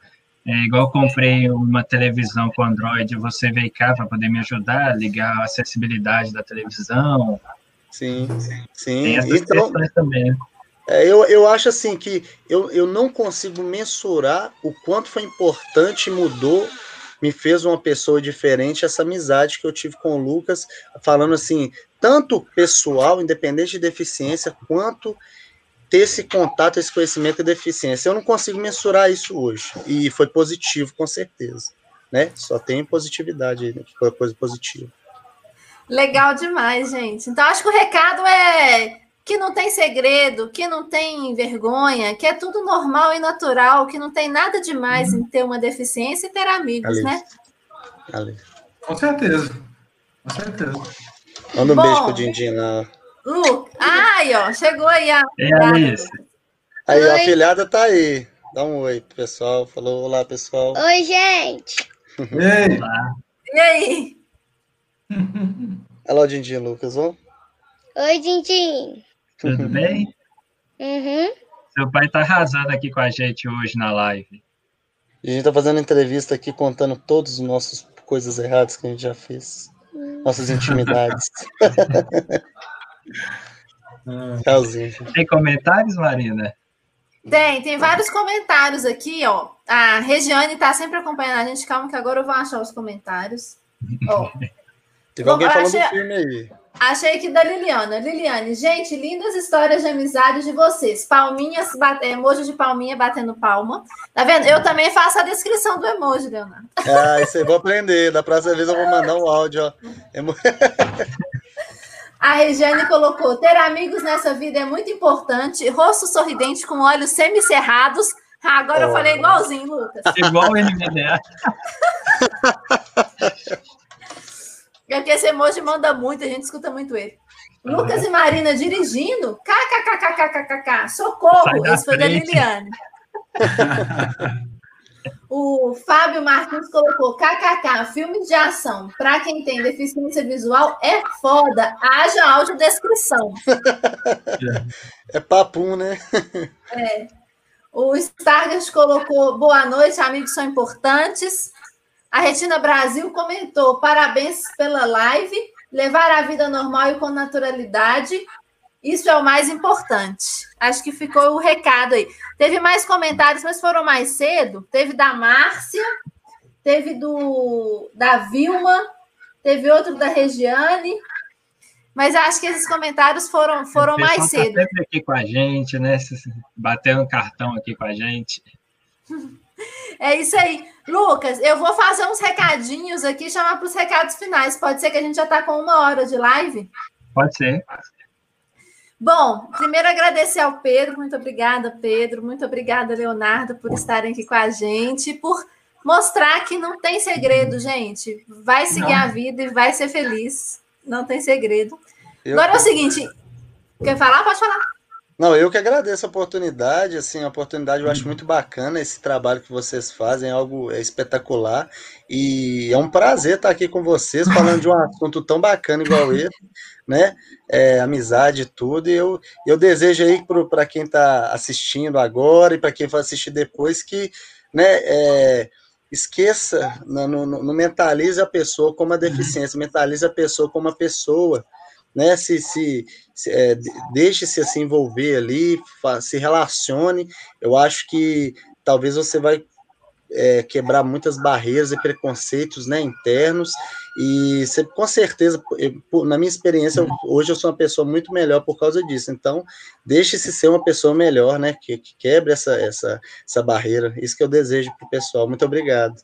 é igual eu comprei uma televisão com Android, você veio cá para poder me ajudar, ligar a acessibilidade da televisão. Sim, sim. Tem essas então, também. É, eu, eu acho assim que eu, eu não consigo mensurar o quanto foi importante mudou, me fez uma pessoa diferente essa amizade que eu tive com o Lucas, falando assim, tanto pessoal, independente de deficiência, quanto ter esse contato, esse conhecimento e deficiência. Eu não consigo mensurar isso hoje. E foi positivo, com certeza. Né? Só tem positividade aí, né? foi coisa positiva. Legal demais, gente. Então, acho que o recado é que não tem segredo, que não tem vergonha, que é tudo normal e natural, que não tem nada demais em ter uma deficiência e ter amigos, Alice. né? Alice. Com certeza. Com certeza. Manda um Bom, beijo pro Dindim lá. Lu, ai, ó, chegou aí a. É Alice. Aí, oi. a filhada tá aí. Dá um oi, pessoal. Falou, olá, pessoal. Oi, gente. Ei. Olá. E aí? Alô, Dindim, Lucas, ó. Oi, Dindim. Tudo bem? Uhum. Seu pai tá arrasando aqui com a gente hoje na live. A gente tá fazendo entrevista aqui, contando todas as nossas coisas erradas que a gente já fez. Nossas intimidades. Tem comentários, Marina? Tem, tem vários comentários aqui, ó. A Regiane está sempre acompanhando a gente. Calma que agora eu vou achar os comentários. Ó. Teve Bom, alguém falando achei- do filme aí. Achei que da Liliana. Liliane, gente, lindas histórias de amizade de vocês. Palminhas, bate- emoji de palminha batendo palma. Tá vendo? Eu também faço a descrição do emoji, Leonardo. Ah, isso aí vou aprender. Da próxima vez eu vou mandar um áudio, ó. A Regiane colocou: ter amigos nessa vida é muito importante. Rosto sorridente com olhos semicerrados. Ah, agora eu Oh. falei igualzinho, Lucas. Igual o NVDA. É porque esse emoji manda muito, a gente escuta muito ele. Lucas e Marina dirigindo. KKKKKKK. Socorro! Esse foi da. Liliane. O Fábio Martins colocou KKK, filme de ação. Para quem tem deficiência visual, é foda. Haja audiodescrição. É papum, né? O Stargast colocou boa noite, amigos são importantes. A Retina Brasil comentou parabéns pela live, levar a vida normal e com naturalidade. Isso é o mais importante. Acho que ficou o recado aí. Teve mais comentários, mas foram mais cedo. Teve da Márcia, teve do da Vilma, teve outro da Regiane. Mas acho que esses comentários foram, foram mais tá cedo. sempre aqui com a gente, né? Batendo cartão aqui com a gente. É isso aí. Lucas, eu vou fazer uns recadinhos aqui, chamar para os recados finais. Pode ser que a gente já está com uma hora de live? Pode ser. Bom, primeiro agradecer ao Pedro, muito obrigada, Pedro, muito obrigada, Leonardo, por estarem aqui com a gente, por mostrar que não tem segredo, gente. Vai seguir Não. a vida e vai ser feliz. Não tem segredo. Eu- Agora é o seguinte, quer falar? Pode falar. Não, eu que agradeço a oportunidade, assim, a oportunidade eu acho muito bacana esse trabalho que vocês fazem, é algo é espetacular, e é um prazer estar aqui com vocês, falando de um assunto tão bacana igual esse, né, é, amizade e tudo, e eu, eu desejo aí para quem está assistindo agora e para quem vai assistir depois que, né, é, esqueça, não, não, não mentalize a pessoa como uma deficiência, mentalize a pessoa como uma pessoa, né, se, se, se, é, de- deixe-se se envolver ali, se relacione. Eu acho que talvez você vai é, quebrar muitas barreiras e preconceitos né, internos. E você, com certeza, eu- por- na minha experiência, eu- hoje eu sou uma pessoa muito melhor por causa disso. Então, deixe-se ser uma pessoa melhor, né? Que, que quebre essa, essa, essa barreira. Isso que eu desejo para o pessoal. Muito obrigado.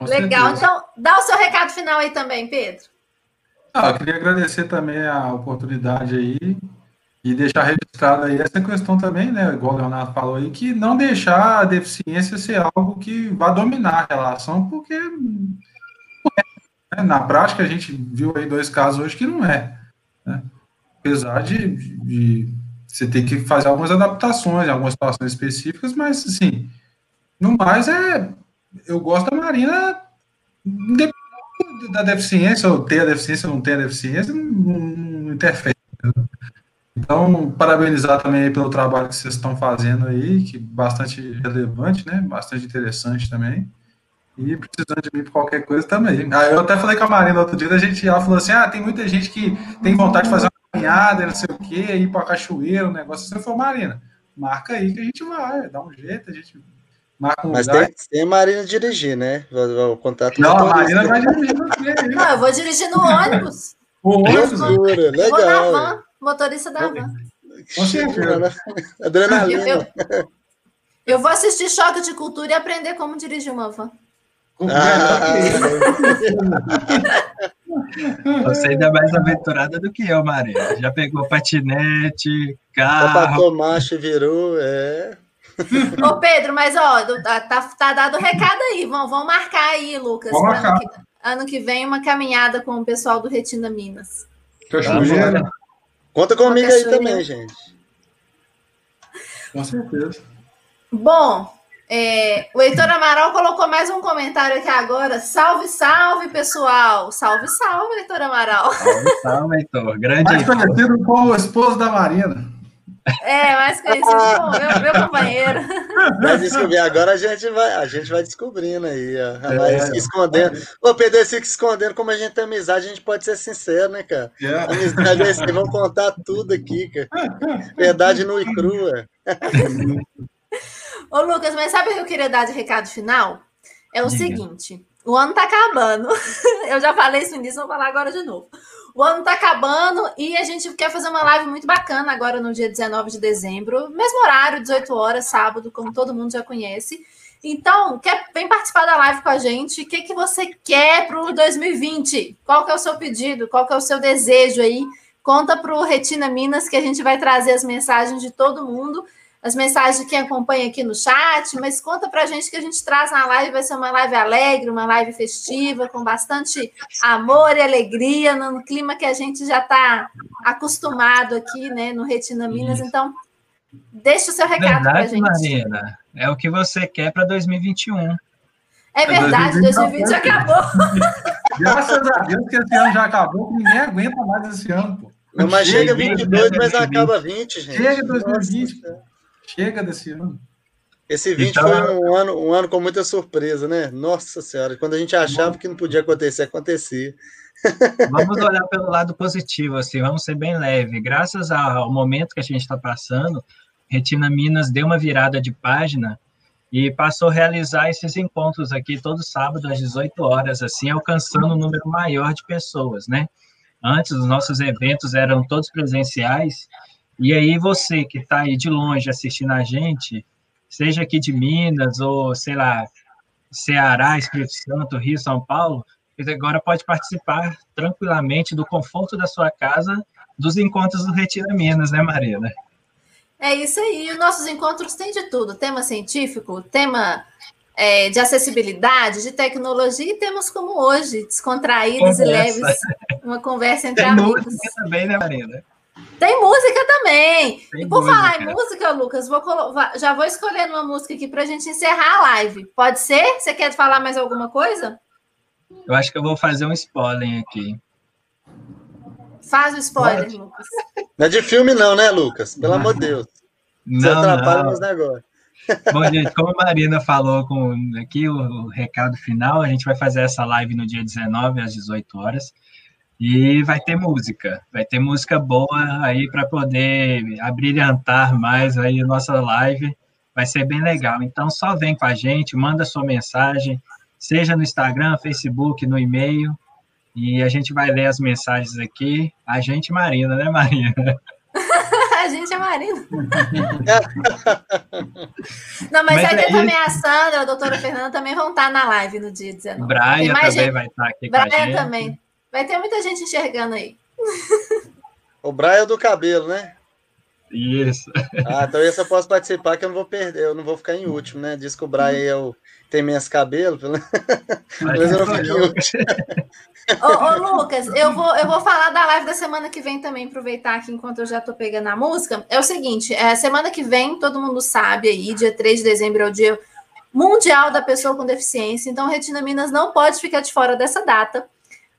Legal. Então, dá o seu recado final aí também, Pedro. Ah, eu queria agradecer também a oportunidade aí e deixar registrado aí essa questão também, né, igual o Leonardo falou aí, que não deixar a deficiência ser algo que vá dominar a relação, porque é, né? na prática a gente viu aí dois casos hoje que não é, né? apesar de, de você ter que fazer algumas adaptações algumas situações específicas, mas assim, no mais é, eu gosto da Marina independente da deficiência, ou ter a deficiência ou não ter a deficiência, não, não interfere. Então, parabenizar também pelo trabalho que vocês estão fazendo aí, que bastante relevante, né? Bastante interessante também. E precisando de mim por qualquer coisa também. Ah, eu até falei com a Marina outro dia, a gente ela falou assim: ah, tem muita gente que tem vontade de fazer uma caminhada, não sei o quê, ir para cachoeira, um negócio. Você falou, Marina, marca aí que a gente vai, dá um jeito, a gente marca um Mas lugar. tem, tem a Marina dirigir, né? O, o contato Não, a. Marina vai dirigir você. Não, eu vou dirigir no ônibus. O ônibus, Loucura, Eu vou na legal. van, motorista da van. Com certeza. né? Adrenalina. Eu, eu- eu vou assistir Choque de Cultura e aprender como dirigir uma van. Ah, Você ainda é mais aventurada do que eu, Maria. Já pegou patinete, Opa, carro. Tomache virou, é. Ô, Pedro, mas ó, do- tá, tá, tá dado o recado aí. Vão, vão marcar aí, Lucas. Vamos pra ano, marcar. que, ano que vem, uma caminhada com o pessoal do Retina Minas. Cachoeira, Conta comigo aí também, gente. com certeza. Bom, é, o Heitor Amaral colocou mais um comentário aqui agora. Salve, salve, pessoal. Salve, salve, Heitor Amaral. Salve, salve, Heitor. Grande Mais Heitor. conhecido como o esposo da Marina. É, mais conhecido como meu, meu companheiro. Vai descobrir. Agora a gente vai, a gente vai descobrindo aí, ó. É. Vai se escondendo. Ô, Pedro, esse fica escondendo, como a gente tem amizade, a gente pode ser sincero, né, cara? É. Amizade é assim, vamos contar tudo aqui, cara. Verdade nua e crua. Ô, Lucas, mas sabe o que eu queria dar de recado final? É o Diga. seguinte: O ano tá acabando. Eu já falei isso no início, vou falar agora de novo. O ano tá acabando e a gente quer fazer uma live muito bacana agora no dia 19 de dezembro, mesmo horário, 18 horas, sábado, como todo mundo já conhece. Então, quer, vem participar da live com a gente. O que, que você quer para o 2020? Qual que é o seu pedido? Qual que é o seu desejo aí? Conta para o Retina Minas que a gente vai trazer as mensagens de todo mundo as mensagens de quem acompanha aqui no chat, mas conta para a gente que a gente traz na live, vai ser uma live alegre, uma live festiva, com bastante amor e alegria, no clima que a gente já está acostumado aqui, né, no Retina Minas. Isso. Então, deixa o seu recado para a gente. Marina, é o que você quer para 2021. É verdade, 2020 já acabou. Graças a Deus que esse ano já acabou, ninguém aguenta mais esse ano, pô. Não, mas chega 22, mas não acaba 20, gente. Chega 2020. Nossa, Chega desse ano. Esse 20 então, foi um ano, um ano com muita surpresa, né? Nossa Senhora, quando a gente achava que não podia acontecer, acontecia. Vamos olhar pelo lado positivo, assim, vamos ser bem leve. Graças ao momento que a gente está passando, Retina Minas deu uma virada de página e passou a realizar esses encontros aqui todo sábado às 18 horas, assim, alcançando um número maior de pessoas, né? Antes, os nossos eventos eram todos presenciais e aí você que está aí de longe assistindo a gente, seja aqui de Minas ou, sei lá, Ceará, Espírito Santo, Rio, São Paulo, agora pode participar tranquilamente do conforto da sua casa dos encontros do Retira Minas, né, Marina? É isso aí. Os nossos encontros têm de tudo: tema científico, tema é, de acessibilidade, de tecnologia, e temos como hoje, descontraídos conversa. e leves, uma conversa entre Tem amigos. também, né, Marina? Tem música também. Tem e por música. falar em música, Lucas, vou já vou escolher uma música aqui para a gente encerrar a live. Pode ser? Você quer falar mais alguma coisa? Eu acho que eu vou fazer um spoiler aqui. Faz o spoiler, Pode. Lucas. Não é de filme, não, né, Lucas? Pelo amor de Deus. Você não, atrapalha não. nos negócios. Bom, gente, como a Marina falou com aqui o, o recado final, a gente vai fazer essa live no dia 19 às 18 horas. E vai ter música, vai ter música boa aí para poder abrilhantar mais aí a nossa live. Vai ser bem legal. Então só vem com a gente, manda sua mensagem, seja no Instagram, Facebook, no e-mail, e a gente vai ler as mensagens aqui. A gente Marina, né, Marina? a gente é Marina. Não, mas, mas é também a Sandra, a doutora Fernanda também vão estar na live no dia 19. Brian também vai estar aqui Brian com a gente. também. Vai ter muita gente enxergando aí. O Brian é do cabelo, né? Isso. Ah, então esse eu posso participar que eu não vou perder, eu não vou ficar em último, né? Diz que o Brian é o, tem menos cabelo, mas eu não fico em último. Ô, ô, Lucas, eu vou, eu vou falar da live da semana que vem também, aproveitar aqui enquanto eu já tô pegando a música. É o seguinte, é, semana que vem, todo mundo sabe aí, dia 3 de dezembro é o dia mundial da pessoa com deficiência, então Retina Minas não pode ficar de fora dessa data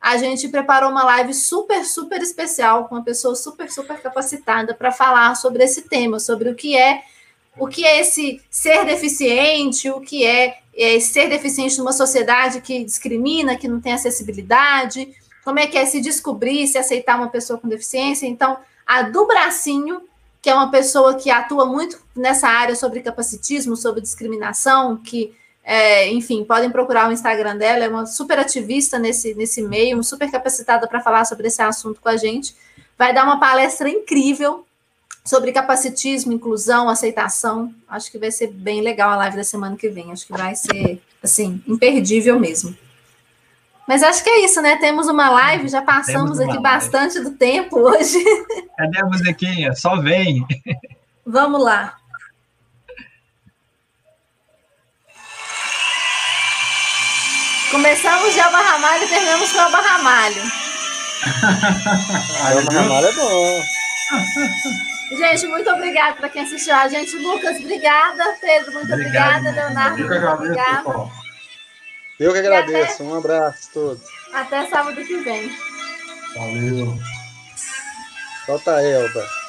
a gente preparou uma live super, super especial com uma pessoa super, super capacitada para falar sobre esse tema, sobre o que é o que é esse ser deficiente, o que é, é ser deficiente numa sociedade que discrimina, que não tem acessibilidade, como é que é se descobrir, se aceitar uma pessoa com deficiência. Então, a do Bracinho, que é uma pessoa que atua muito nessa área sobre capacitismo, sobre discriminação, que é, enfim, podem procurar o Instagram dela, é uma super ativista nesse, nesse meio, super capacitada para falar sobre esse assunto com a gente. Vai dar uma palestra incrível sobre capacitismo, inclusão, aceitação. Acho que vai ser bem legal a live da semana que vem. Acho que vai ser, assim, imperdível mesmo. Mas acho que é isso, né? Temos uma live, já passamos aqui live. bastante do tempo hoje. Cadê a musiquinha? Só vem. Vamos lá. Começamos de Alba Ramalho e terminamos com Alba Ramalho. Alba Ramalho é bom. Gente, muito obrigada para quem assistiu a gente. Lucas, obrigada. Pedro, muito Obrigado, obrigada. Leonardo, muito obrigada. Eu que agradeço. Até... Um abraço a todos. Até sábado que vem. Valeu. Solta a Elba.